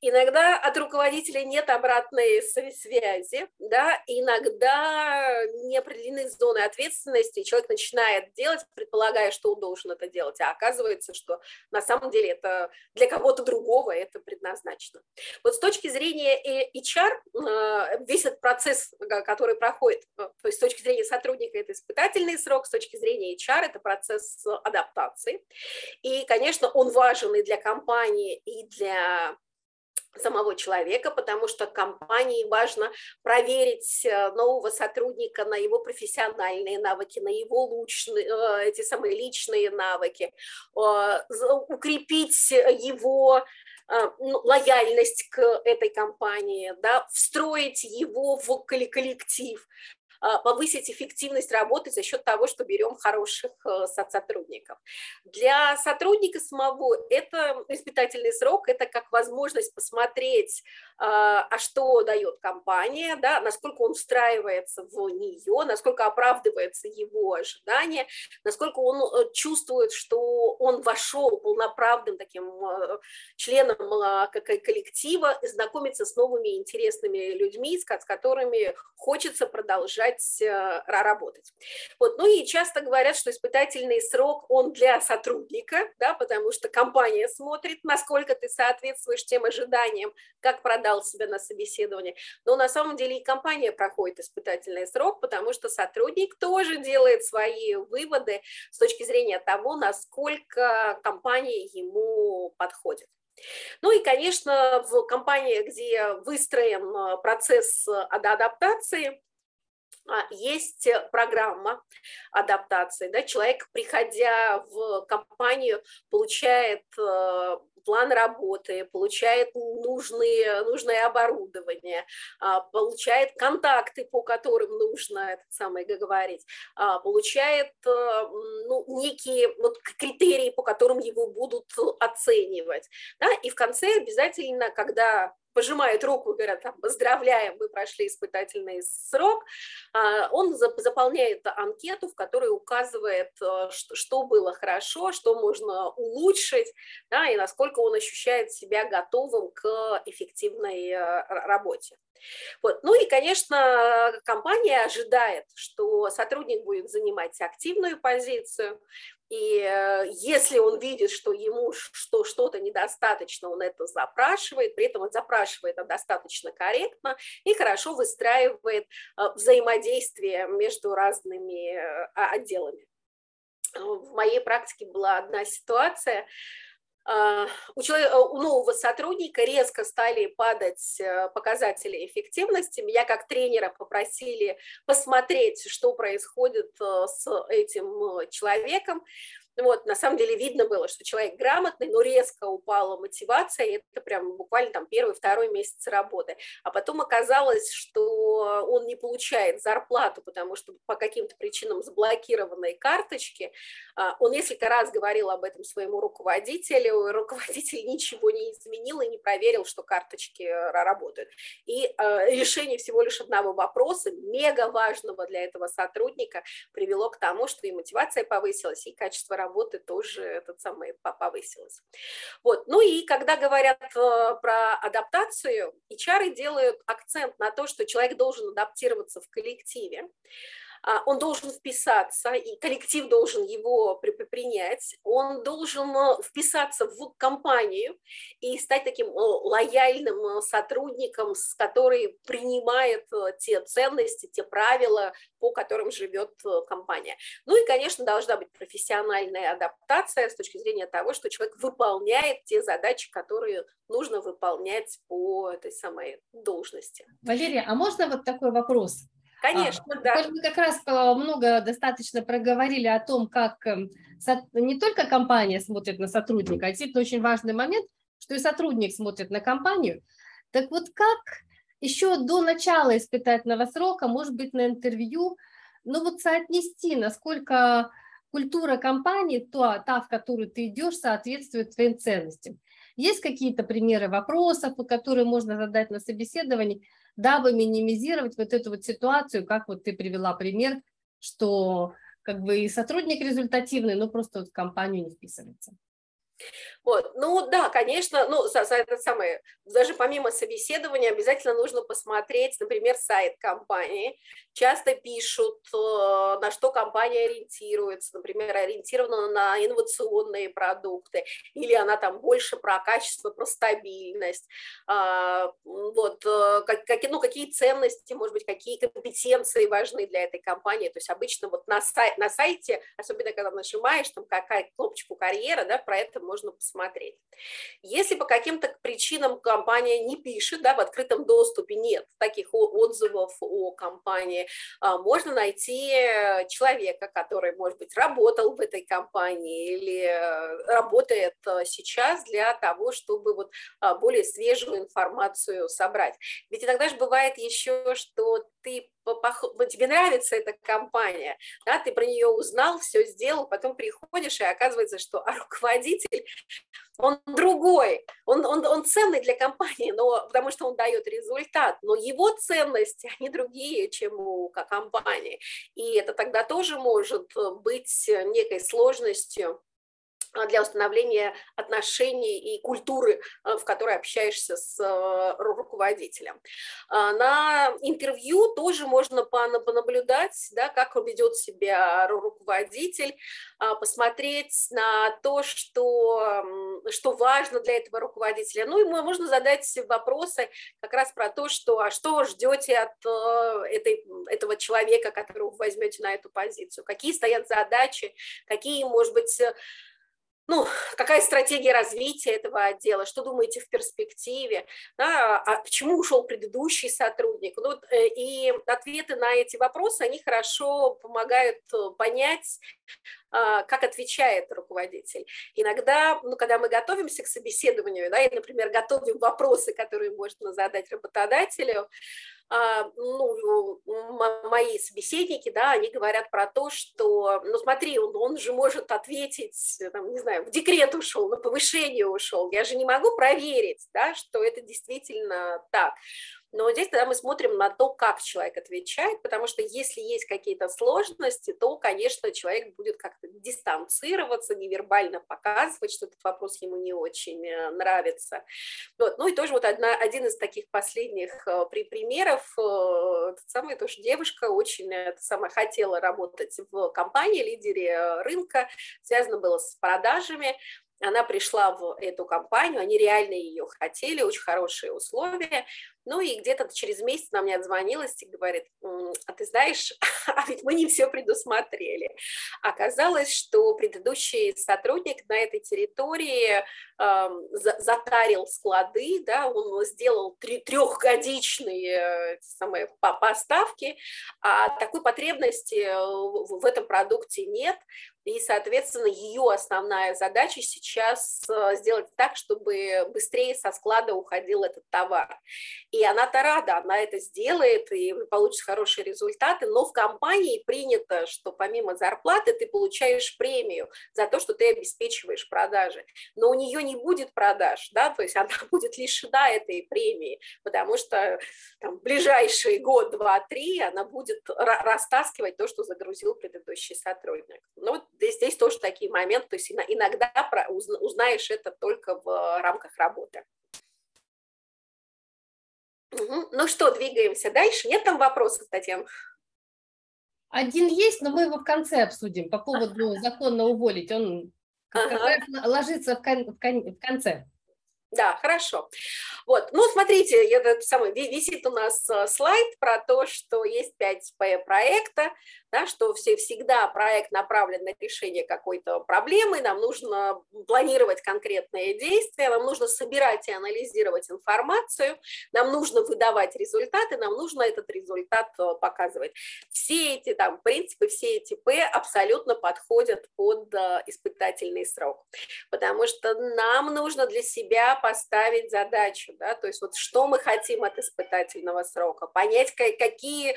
Иногда от руководителя нет обратной связи, да, иногда не определены зоны ответственности, человек начинает делать, предполагая, что он должен это делать, а оказывается, что на самом деле это для кого-то другого это предназначено. Вот с точки зрения HR, весь этот процесс который проходит, э, то есть с точки зрения сотрудника это испытательный срок, с точки зрения HR это процесс адаптации. И, конечно, он важен и для компании, и для самого человека, потому что компании важно проверить э, нового сотрудника на его профессиональные навыки, на его лучные, э, эти самые личные навыки, укрепить его ну, лояльность к этой компании, да, встроить его в коллектив, повысить эффективность работы за счет того, что берем хороших э, сотрудников. Для сотрудника самого это испытательный срок, это как возможность посмотреть, а, а что дает компания, да, насколько он встраивается в нее, насколько оправдывается его ожидания, насколько он э, чувствует, что он вошел полноправным таким э, членом коллектива, знакомиться с новыми интересными людьми, с которыми хочется продолжать продолжать э, работать. Вот. Ну и часто говорят, что испытательный срок, он для сотрудника, да, потому что компания смотрит, насколько ты соответствуешь тем ожиданиям, как продал себя на собеседовании. Но на самом деле и компания проходит испытательный срок, потому что сотрудник тоже делает свои выводы с точки зрения того, насколько компания ему подходит. Ну и, конечно, в компании, где выстроен э, процесс адаптации, а, есть э, программа адаптации. Да? Человек, приходя в компанию, получает э, план работы, получает нужные, нужное оборудование, а, получает контакты, по которым нужно это самое говорить, а, получает э, ну, некие вот, критерии, по которым его будут оценивать. Да? И в конце обязательно, когда пожимают руку и говорят, там, поздравляем, вы прошли испытательный срок, а, он заполняет анкету, в которой указывает, э, что было хорошо, что можно улучшить, да, и насколько он ощущает себя готовым к эффективной э, работе. Вот. Ну и, конечно, компания ожидает, что сотрудник будет занимать активную позицию, и э, если он видит, что ему что, что-то недостаточно, он это запрашивает, при этом он запрашивает это достаточно корректно и хорошо выстраивает э, взаимодействие между разными э, отделами. В моей практике была одна ситуация, у, человека, у нового сотрудника резко стали падать э, показатели эффективности. Меня как тренера попросили посмотреть, что происходит э, с этим э, человеком. Вот, на самом деле видно было, что человек грамотный, но резко упала мотивация, и это прям буквально там первый, второй месяц работы. А потом оказалось, что он не получает зарплату, потому что по каким-то причинам заблокированные карточки. А, он несколько раз говорил об этом своему руководителю, и руководитель ничего не изменил и не проверил, что карточки э, работают. И э, решение всего лишь одного вопроса, мега важного для этого сотрудника, привело к тому, что и мотивация повысилась, и качество работы работы тоже этот самый повысилась. Вот. Ну и когда говорят э, про адаптацию, HR делают акцент на то, что человек должен адаптироваться в коллективе. А, он должен вписаться, и коллектив должен его принять, он должен э, вписаться в компанию и стать таким э, лояльным э, сотрудником, с который принимает те ценности, те правила, по которым живет компания. Ну и, конечно, должна быть профессиональная адаптация с точки зрения того, что человек выполняет те задачи, которые нужно выполнять по этой самой должности. Валерия, а можно вот такой вопрос? Конечно, а, да. Мы как раз э, много достаточно проговорили о том, как эм, не только компания смотрит на сотрудника, а действительно очень важный момент, что и сотрудник смотрит на компанию. Так вот как еще до начала испытательного срока, может быть, на интервью, ну вот соотнести, насколько культура компании, то, та, в которую ты идешь, соответствует твоим ценностям. Есть какие-то примеры вопросов, которые можно задать на собеседовании, дабы минимизировать вот эту вот ситуацию, как вот ты привела пример, что как бы и сотрудник результативный, но просто вот в компанию не вписывается. Вот. Ну да, конечно, ну, за, за это самое, даже помимо собеседования обязательно нужно посмотреть, например, сайт компании. Часто пишут, э, на что компания ориентируется, например, ориентирована на инновационные продукты, или она там больше про качество, про стабильность. А, вот, э, как, ну, какие ценности, может быть, какие компетенции важны для этой компании. То есть обычно вот на, сай, на сайте, особенно когда нажимаешь, там какая кнопочку карьера, да, про это можно посмотреть. Если по каким-то причинам компания не пишет, да, в открытом доступе нет таких отзывов о компании, а, можно найти человека, который, может быть, работал в этой компании или э, работает э, сейчас для того, чтобы вот а, более свежую информацию собрать. Ведь иногда же бывает еще, что ты тебе нравится эта компания, да, ты про нее узнал, все сделал, потом приходишь, и оказывается, что а руководитель, он другой, он, он, он ценный для компании, но, потому что он дает результат, но его ценности, они другие, чем у компании, и это тогда тоже может быть некой сложностью для установления отношений и культуры, а, в которой общаешься с а, руководителем. На интервью тоже можно понаблюдать, да, как ведет себя руководитель, посмотреть на то, что, что важно для этого руководителя. Ну и можно задать вопросы как раз про то, что, а что ждете от этой, этого человека, которого вы возьмете на эту позицию, какие стоят задачи, какие, может быть, ну, какая стратегия развития этого отдела, что думаете в перспективе, да, а почему ушел предыдущий сотрудник. Ну, э, и ответы на эти вопросы, они хорошо помогают э, понять, а, как отвечает руководитель. Иногда, ну, когда мы готовимся к собеседованию, да, и, например, готовим вопросы, которые можно задать работодателю, ну, мои собеседники, да, они говорят про то, что, ну, смотри, он, он же может ответить, там, не знаю, в декрет ушел, на повышение ушел, я же не могу проверить, да, что это действительно так. Но здесь тогда мы смотрим на то, как человек отвечает, потому что если есть какие-то сложности, то, конечно, человек будет как-то дистанцироваться, невербально показывать, что этот вопрос ему не очень э, нравится. Вот. Ну и тоже вот одна, один из таких последних э, при, примеров, э, самая тоже девушка очень самое, хотела работать в компании, лидере рынка, связано было с продажами, она пришла в эту компанию, они реально ее хотели, очень хорошие условия, ну и где-то через месяц она мне отзвонилась и говорит, а ты знаешь, а ведь мы не все предусмотрели. Оказалось, что предыдущий сотрудник на этой территории э, затарил склады, да, он сделал трехгодичные самые поставки, а такой потребности в этом продукте нет, и, соответственно, ее основная задача сейчас э, сделать так, чтобы быстрее со склада уходил этот товар. И она-то рада, она это сделает, и получишь хорошие результаты, но в компании принято, что помимо зарплаты ты получаешь премию за то, что ты обеспечиваешь продажи. Но у нее не будет продаж, да, то есть она будет лишена этой премии, потому что там, в ближайший год, два, три она будет растаскивать то, что загрузил предыдущий сотрудник. Ну, вот здесь, здесь тоже такие моменты, то есть иногда узнаешь это только в рамках работы. Угу. Ну что, двигаемся дальше. Нет там вопросов, Татьяна? Один есть, но мы его в конце обсудим по поводу закона уволить. Он ага. ложится в, кон, в конце. Да, хорошо. Вот, ну, смотрите, этот самый, висит у нас э, слайд про то, что есть 5 проекта, да, что все, всегда проект направлен на решение какой-то проблемы, нам нужно планировать конкретные действия, нам нужно собирать и анализировать информацию, нам нужно выдавать результаты, нам нужно этот результат э, показывать. Все эти там принципы, все эти П абсолютно подходят под э, испытательный срок, потому что нам нужно для себя поставить задачу, да, то есть вот что мы хотим от испытательного срока, понять, какие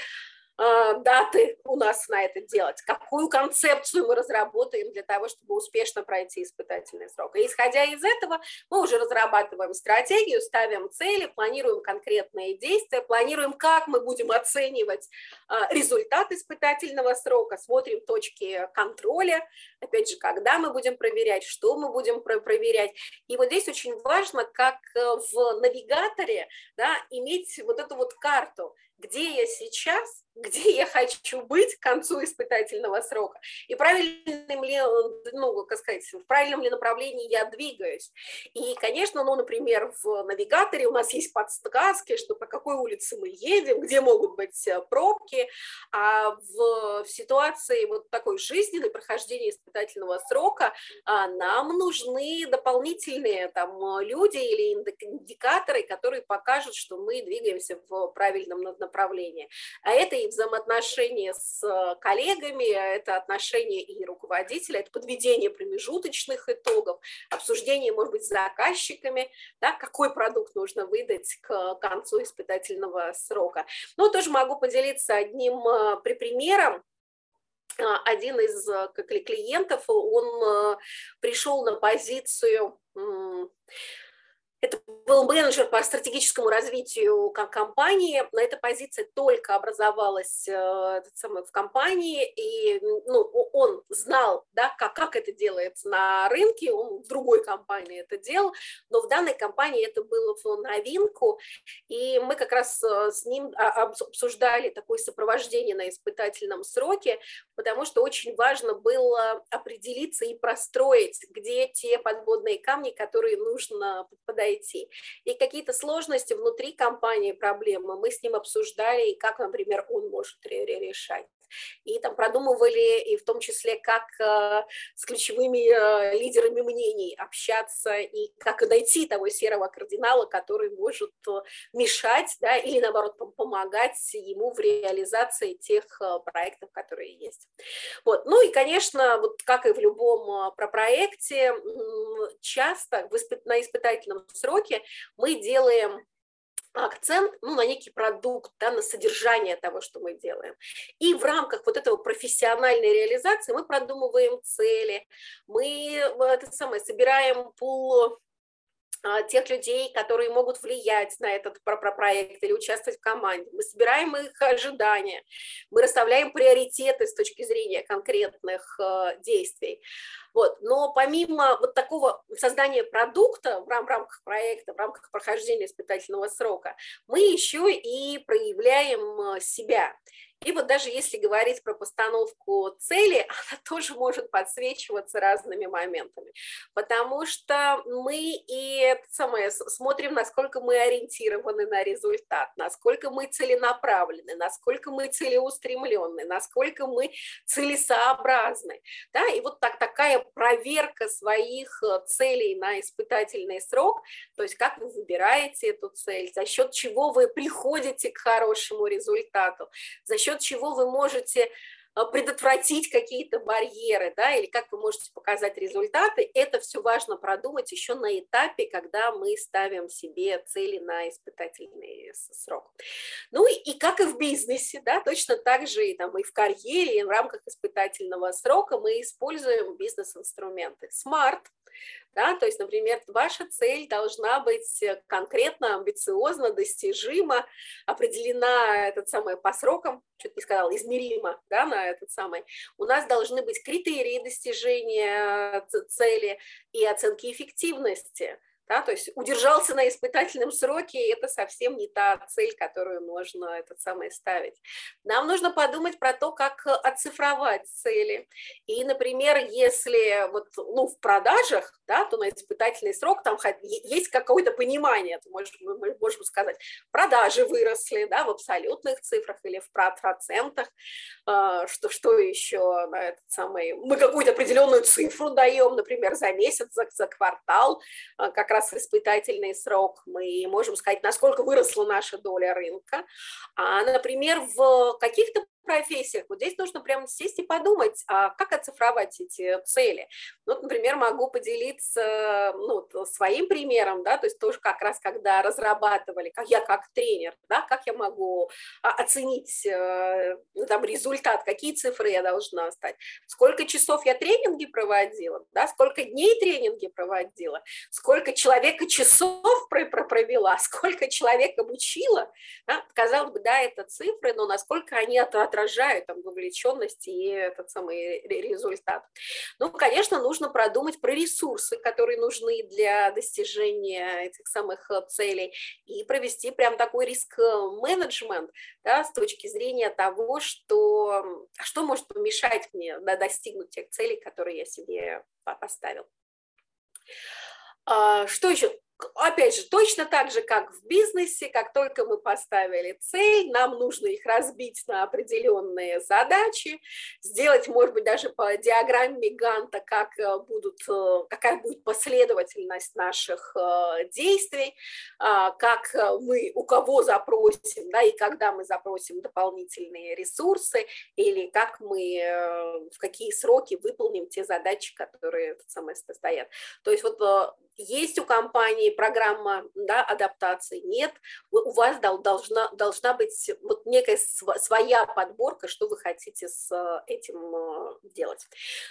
даты у нас на это делать, какую концепцию мы разработаем для того, чтобы успешно пройти испытательный срок. И исходя из этого, мы уже разрабатываем стратегию, ставим цели, планируем конкретные действия, планируем, как мы будем оценивать э, результат испытательного срока, смотрим точки контроля, опять же, когда мы будем проверять, что мы будем проверять. И вот здесь очень важно, как э, в навигаторе да, иметь вот эту вот карту, где я сейчас, где я хочу быть к концу испытательного срока, и правильным ли, ну, как сказать, в правильном ли направлении я двигаюсь. И, конечно, ну, например, в навигаторе у нас есть подсказки, что по какой улице мы едем, где могут быть э, пробки, а в, в ситуации вот такой жизненной прохождения испытательного срока а, нам нужны дополнительные там люди или индикаторы, которые покажут, что мы двигаемся в правильном направлении. А это и взаимоотношения с э, коллегами, это отношения и руководителя, это подведение промежуточных итогов, обсуждение, может быть, с заказчиками, да, какой продукт нужно выдать к концу испытательного срока. Но тоже могу поделиться одним э, примером, а, один из э, клиентов, он пришел на позицию это был менеджер по стратегическому развитию компании. На этой позиции только образовалась э, в компании, и ну, он знал, да, как, как это делается на рынке, он в другой компании это делал, но в данной компании это было в новинку, и мы как раз э, с ним обсуждали такое сопровождение на испытательном сроке, потому что очень важно было определиться и простроить, где те подводные камни, которые нужно подойти пройти. И какие-то сложности внутри компании, проблемы мы с ним обсуждали, и как, например, он может решать и там продумывали, и в том числе, как э, с ключевыми э, лидерами мнений общаться, и как найти того серого кардинала, который может э, мешать, да, или наоборот помогать ему в реализации тех проектов, которые есть. Вот. Ну и, конечно, вот как и в любом про проекте, часто на испытательном сроке мы делаем акцент ну, на некий продукт, да, на содержание того, что мы делаем. И в рамках вот этого профессиональной реализации мы продумываем цели, мы это самое, собираем пул тех людей, которые могут влиять на этот проект или участвовать в команде. Мы собираем их ожидания, мы расставляем приоритеты с точки зрения конкретных э, действий. Вот. Но помимо вот такого создания продукта в рамках проекта, в рамках прохождения испытательного срока, мы еще и проявляем э, себя. И вот даже если говорить про постановку цели, она тоже может подсвечиваться разными моментами, потому что мы и самое, смотрим, насколько мы ориентированы на результат, насколько мы целенаправлены, насколько мы целеустремленны, насколько мы целесообразны. Да? И вот так, такая проверка своих э, целей на испытательный срок, то есть как вы выбираете эту цель, за счет чего вы приходите к хорошему результату, за счет счет чего вы можете а, предотвратить какие-то барьеры, да, или как вы можете показать результаты, это все важно продумать еще на этапе, когда мы ставим себе цели на испытательный срок. Ну и, и как и в бизнесе, да, точно так же и, там, и в карьере, и в рамках испытательного срока мы используем бизнес-инструменты. SMART – да? То есть, например, ваша цель должна быть конкретно, амбициозно, достижима, определена этот самый по срокам, что-то не сказала, измеримо да, на этот самый. У нас должны быть критерии достижения цели и оценки эффективности да, то есть удержался на испытательном сроке, и это совсем не та цель, которую можно этот самый ставить. Нам нужно подумать про то, как оцифровать цели. И, например, если вот, ну, в продажах, да, то на испытательный срок там есть какое-то понимание, мы можем сказать, продажи выросли да, в абсолютных цифрах или в процентах, а, что, что еще на этот самый, мы какую-то определенную цифру даем, например, за месяц, за, за квартал, а, как раз раз испытательный срок, мы можем сказать, насколько выросла наша доля рынка. А, например, в каких-то профессиях. Вот здесь нужно прямо сесть и подумать, а как оцифровать эти цели. Вот, например, могу поделиться ну, своим примером, да, то есть тоже как раз когда разрабатывали, как я как тренер, да, как я могу а, оценить э, ну, там, результат, какие цифры я должна стать, сколько часов я тренинги проводила, да, сколько дней тренинги проводила, сколько человека часов провела, сколько человек обучила, да, казалось бы, да, это цифры, но насколько они отражают там, вовлеченность и этот самый результат. Ну, конечно, нужно продумать про ресурсы, которые нужны для достижения этих самых э, целей, и провести прям такой риск-менеджмент да, с точки зрения того, что, что может помешать мне да, достигнуть тех целей, которые я себе поставил. А, что еще? Опять же, точно так же, как в бизнесе, как только мы поставили цель, нам нужно их разбить на определенные задачи, сделать, может быть, даже по диаграмме Ганта, как э, будут, э, какая будет последовательность наших э, действий, а, как мы у кого запросим, да, и когда мы запросим дополнительные ресурсы, или как мы, в какие сроки выполним те задачи, которые самое стоят. То есть вот есть у компании программа да, адаптации, нет, у вас должна, должна быть вот некая своя подборка, что вы хотите с э, этим э, делать.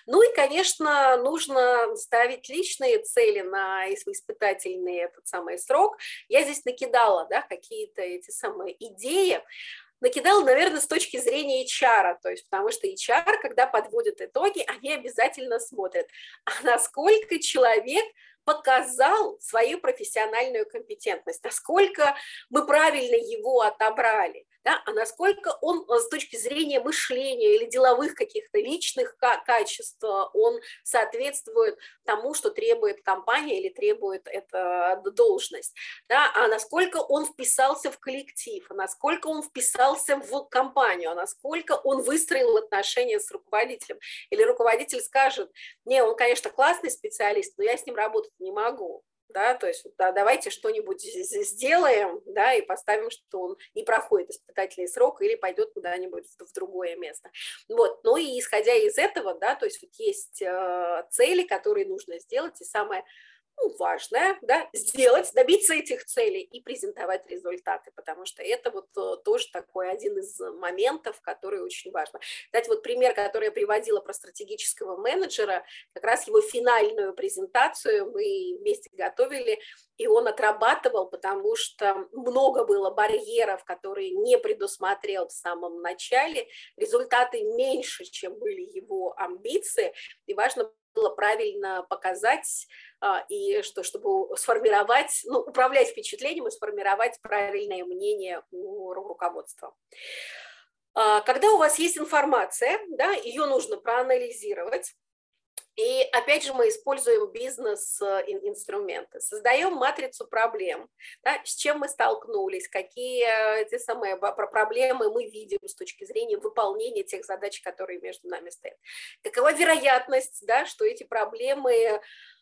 Ну и, конечно, нужно ставить личные цели на испытательный этот самый срок. Я здесь накидала да, какие-то эти самые идеи, накидала, наверное, с точки зрения HR, то есть потому что HR, когда подводят итоги, они обязательно смотрят, а насколько человек показал свою профессиональную компетентность, насколько мы правильно его отобрали, да, а насколько он э, с точки зрения мышления или деловых каких-то личных качеств, он соответствует тому, что требует компания или требует эта должность, да, а насколько он вписался в коллектив, а насколько он вписался в компанию, а насколько он выстроил отношения с руководителем. Или руководитель скажет, не, он, конечно, классный специалист, но я с ним работать не могу да, то есть да, давайте что-нибудь сделаем, да, и поставим, что он не проходит испытательный срок или пойдет куда-нибудь в, другое место. Вот, ну и исходя из этого, да, то есть вот есть э, цели, которые нужно сделать, и самое ну, важное, да, сделать, добиться этих целей и презентовать результаты, потому что это вот э, тоже такой один из моментов, который очень важно. Кстати, вот пример, который я приводила про стратегического менеджера, как раз его финальную презентацию мы вместе готовили, и он отрабатывал, потому что много было барьеров, которые не предусмотрел в самом начале, результаты меньше, чем были его амбиции, и важно было правильно показать а, и что, чтобы сформировать, ну, управлять впечатлением и сформировать правильное мнение у руководства. А, когда у вас есть информация, да, ее нужно проанализировать, и опять же мы используем бизнес-инструменты, создаем матрицу проблем, да, с чем мы столкнулись, какие те самые проблемы мы видим с точки зрения выполнения тех задач, которые между нами стоят. Какова вероятность, да, что эти проблемы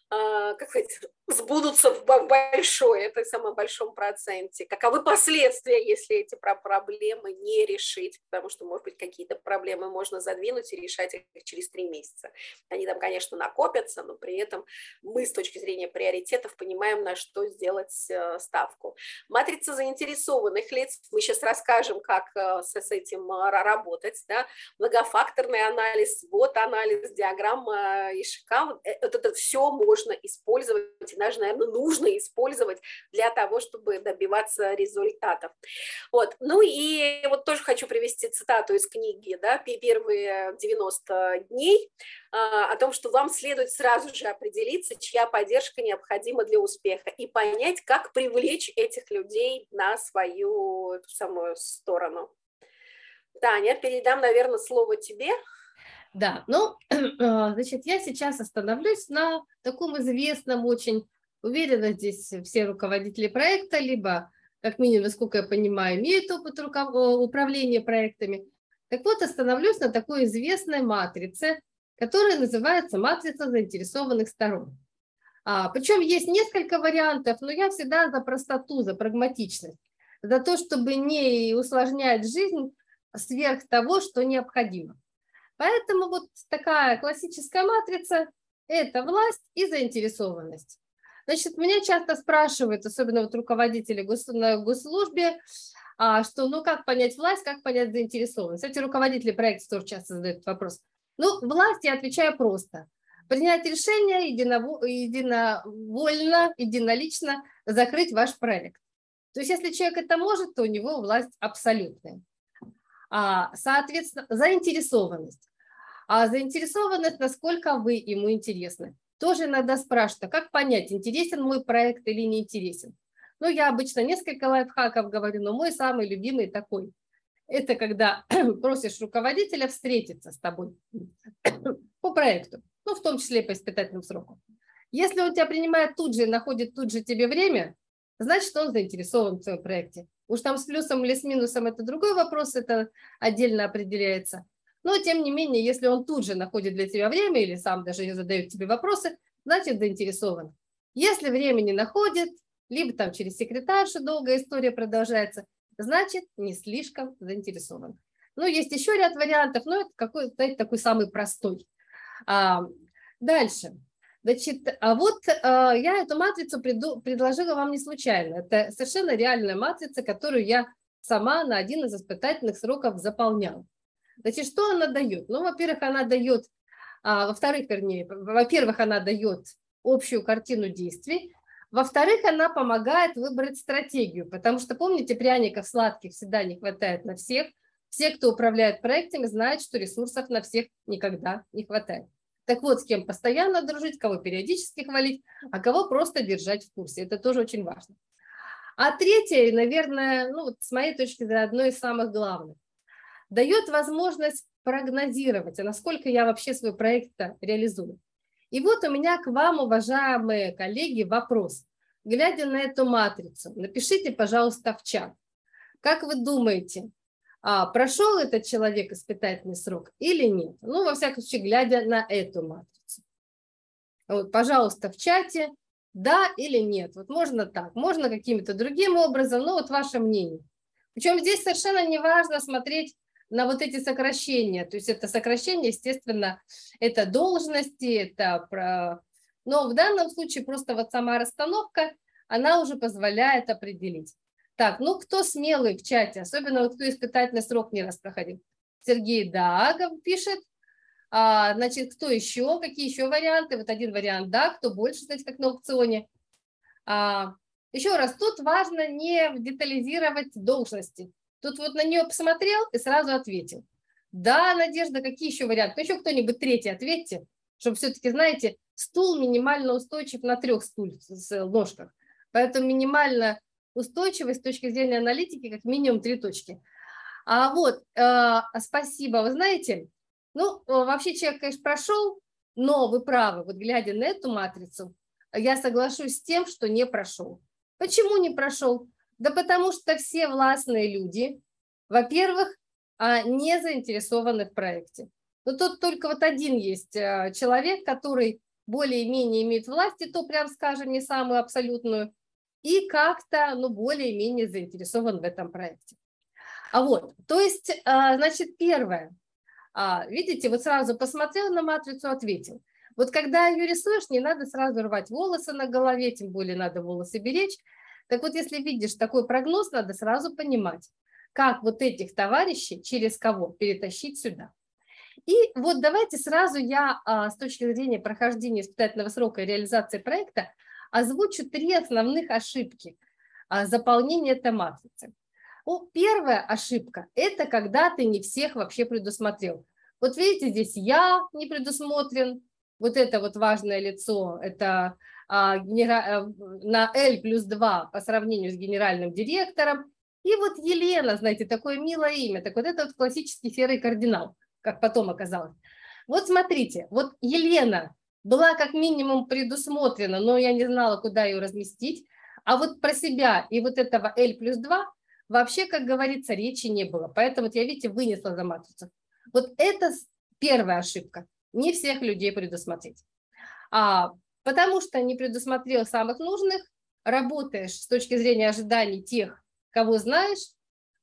как сказать, сбудутся в большой, это в самом большом проценте. Каковы последствия, если эти проблемы не решить, потому что, может быть, какие-то проблемы можно задвинуть и решать их через три месяца. Они там, конечно, накопятся, но при этом мы с точки зрения приоритетов понимаем, на что сделать э, ставку. Матрица заинтересованных лиц, мы сейчас расскажем, как э, с этим э, работать, да? многофакторный анализ, вот анализ, диаграмма Ишика, это, это все можно можно использовать, и даже, наверное, нужно использовать для того, чтобы добиваться результатов. Вот. Ну и вот тоже хочу привести цитату из книги, да, первые 90 дней, а, о том, что вам следует сразу же определиться, чья поддержка необходима для успеха, и понять, как привлечь этих людей на свою самую сторону. Таня, передам, наверное, слово тебе. Да, ну, а, значит, я сейчас остановлюсь на таком известном, очень уверенно здесь все руководители проекта, либо, как минимум, насколько я понимаю, имеют опыт руков... управления проектами. Так вот, остановлюсь на такой известной матрице, которая называется матрица заинтересованных сторон. А, причем есть несколько вариантов, но я всегда за простоту, за прагматичность, за то, чтобы не усложнять жизнь сверх того, что необходимо. Поэтому вот такая классическая матрица – это власть и заинтересованность. Значит, меня часто спрашивают, особенно вот руководители гос, на госслужбе, а, что ну как понять власть, как понять заинтересованность. Кстати, руководители проекта тоже часто задают этот вопрос. Ну, власть я отвечаю просто. Принять решение единово, единовольно, единолично закрыть ваш проект. То есть если человек это может, то у него власть абсолютная. А, соответственно, заинтересованность. А заинтересованность, насколько вы ему интересны. Тоже иногда спрашивают, а как понять, интересен мой проект или не интересен. Ну, я обычно несколько лайфхаков говорю, но мой самый любимый такой. Это когда просишь руководителя встретиться с тобой по проекту, ну, в том числе и по испытательным срокам. Если он тебя принимает тут же и находит тут же тебе время, значит, он заинтересован в твоем проекте. Уж там с плюсом или с минусом это другой вопрос, это отдельно определяется. Но, тем не менее, если он тут же находит для тебя время или сам даже задает тебе вопросы, значит, заинтересован. Если времени находит, либо там через секретаршу долгая история продолжается, значит, не слишком заинтересован. Ну, есть еще ряд вариантов, но это какой-то, знаете, такой самый простой. А, дальше. Значит, а вот а, я эту матрицу приду, предложила вам не случайно. Это совершенно реальная матрица, которую я сама на один из испытательных сроков заполняла. Значит, что она дает? Ну, во-первых, она дает, а, во-вторых, вернее, во-первых, она дает общую картину действий, во-вторых, она помогает выбрать стратегию, потому что, помните, пряников сладких всегда не хватает на всех. Все, кто управляет проектами, знают, что ресурсов на всех никогда не хватает. Так вот, с кем постоянно дружить, кого периодически хвалить, а кого просто держать в курсе. Это тоже очень важно. А третье, наверное, ну, вот с моей точки зрения, одно из самых главных. Дает возможность прогнозировать, а насколько я вообще свой проект реализую. И вот у меня к вам, уважаемые коллеги, вопрос. Глядя на эту матрицу, напишите, пожалуйста, в чат. Как вы думаете, а, прошел этот человек испытательный срок или нет? Ну, во всяком случае, глядя на эту матрицу. Вот, пожалуйста, в чате, да или нет. Вот можно так, можно каким-то другим образом, но вот ваше мнение. Причем здесь совершенно не важно смотреть на вот эти сокращения. То есть это сокращение, естественно, это должности, это про... Но в данном случае просто вот сама расстановка, она уже позволяет определить. Так, ну кто смелый в чате, особенно вот кто испытательный срок не раз проходил. Сергей Дагов пишет. А, значит, кто еще? Какие еще варианты? Вот один вариант, да, кто больше, кстати, как на аукционе. А, еще раз, тут важно не детализировать должности. Тут вот на нее посмотрел и сразу ответил. Да, Надежда, какие еще варианты? Ну, еще кто-нибудь третий ответьте, чтобы все-таки, знаете, стул минимально устойчив на трех стульях с ножках. Поэтому минимально устойчивость с точки зрения аналитики как минимум три точки. А вот, э, спасибо, вы знаете, ну, вообще человек, конечно, прошел, но вы правы, вот глядя на эту матрицу, я соглашусь с тем, что не прошел. Почему не прошел? Да потому что все властные люди, во-первых, а, не заинтересованы в проекте. Но тут только вот один есть а, человек, который более-менее имеет власть, и то, прям скажем, не самую абсолютную, и как-то, ну, более-менее заинтересован в этом проекте. А вот, то есть, а, значит, первое, видите, вот сразу посмотрел на матрицу, ответил. Вот когда ее рисуешь, не надо сразу рвать волосы на голове, тем более надо волосы беречь, так вот, если видишь такой прогноз, надо сразу понимать, как вот этих товарищей, через кого перетащить сюда. И вот давайте сразу я а, с точки зрения прохождения испытательного срока и реализации проекта озвучу три основных ошибки а, заполнения этой матрицы. Ну, первая ошибка – это когда ты не всех вообще предусмотрел. Вот видите, здесь я не предусмотрен, вот это вот важное лицо, это а, генера... Э, на L плюс 2 по сравнению с генеральным директором. И вот Елена, знаете, такое милое имя, так вот это вот классический серый кардинал, как потом оказалось. Вот смотрите, вот Елена была как минимум предусмотрена, но я не знала, куда ее разместить. А вот про себя и вот этого L плюс 2 вообще, как говорится, речи не было. Поэтому я, видите, вынесла за матрицу. Вот это первая ошибка. Не всех людей предусмотреть. А потому что не предусмотрел самых нужных, работаешь с точки зрения ожиданий тех, кого знаешь,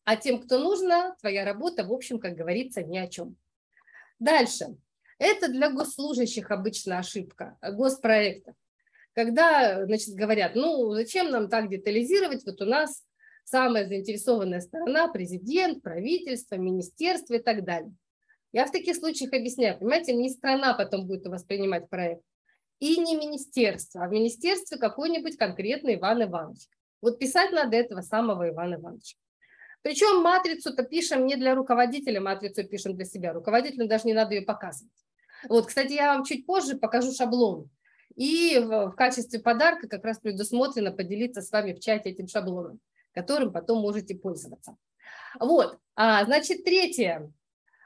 а тем, кто нужно, твоя работа, в общем, как говорится, ни о чем. Дальше. Это для госслужащих обычно ошибка, госпроектов. Когда, значит, говорят, ну, зачем нам так детализировать, вот у нас самая заинтересованная сторона, президент, правительство, министерство и так далее. Я в таких случаях объясняю, понимаете, не страна потом будет воспринимать проект, и не министерство, а в министерстве какой-нибудь конкретный Иван Иванович. Вот писать надо этого самого Ивана Ивановича. Причем матрицу-то пишем не для руководителя, матрицу пишем для себя. Руководителю даже не надо ее показывать. Вот, кстати, я вам чуть позже покажу шаблон. И в, в качестве подарка как раз предусмотрено поделиться с вами в чате этим шаблоном, которым потом можете пользоваться. Вот, а, значит, третье.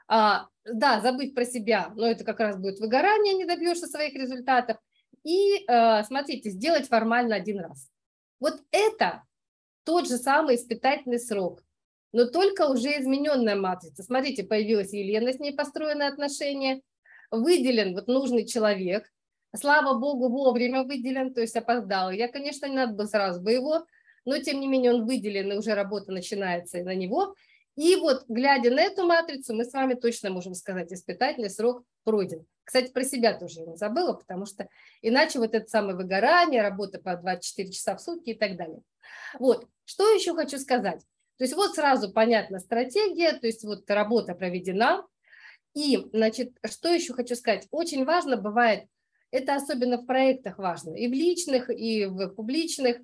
А, да, забыть про себя, но это как раз будет выгорание, не добьешься своих результатов. И а, смотрите, сделать формально один раз. Вот это тот же самый испытательный срок, но только уже измененная матрица. Смотрите, появилась Елена, с ней построены отношения, выделен вот нужный человек, слава богу, вовремя выделен, то есть опоздал. Я, конечно, не надо бы сразу бы его, но тем не менее он выделен, и уже работа начинается на него. И вот, глядя на эту матрицу, мы с вами точно можем сказать, испытательный срок пройден. Кстати, про себя тоже не забыла, потому что иначе вот это самое выгорание, работа по 24 часа в сутки и так далее. Вот, что еще хочу сказать. То есть вот сразу понятна стратегия, то есть вот работа проведена. И, значит, что еще хочу сказать. Очень важно бывает, это особенно в проектах важно, и в личных, и в публичных,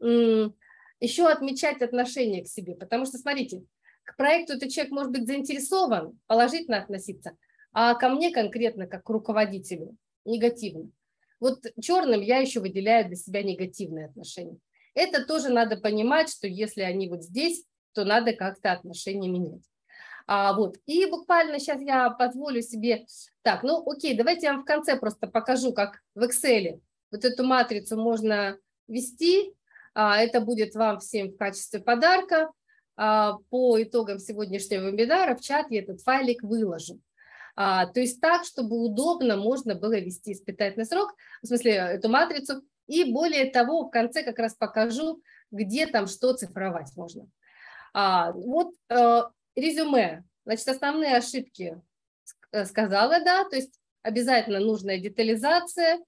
еще отмечать отношение к себе. Потому что, смотрите, к проекту этот человек может быть заинтересован, положительно относиться, а ко мне конкретно, как к руководителю, негативно. Вот черным я еще выделяю для себя негативные отношения. Это тоже надо понимать, что если они вот здесь, то надо как-то отношения менять. А, вот. И буквально сейчас я позволю себе... Так, ну окей, давайте я вам в конце просто покажу, как в Excel вот эту матрицу можно ввести. А, это будет вам всем в качестве подарка. А, по итогам сегодняшнего вебинара в чат я этот файлик выложу. А, то есть так, чтобы удобно можно было вести испытательный срок, в смысле эту матрицу. И более того, в конце как раз покажу, где там что цифровать можно. А, вот э, резюме. Значит, основные ошибки э, сказала, да, то есть обязательно нужная детализация,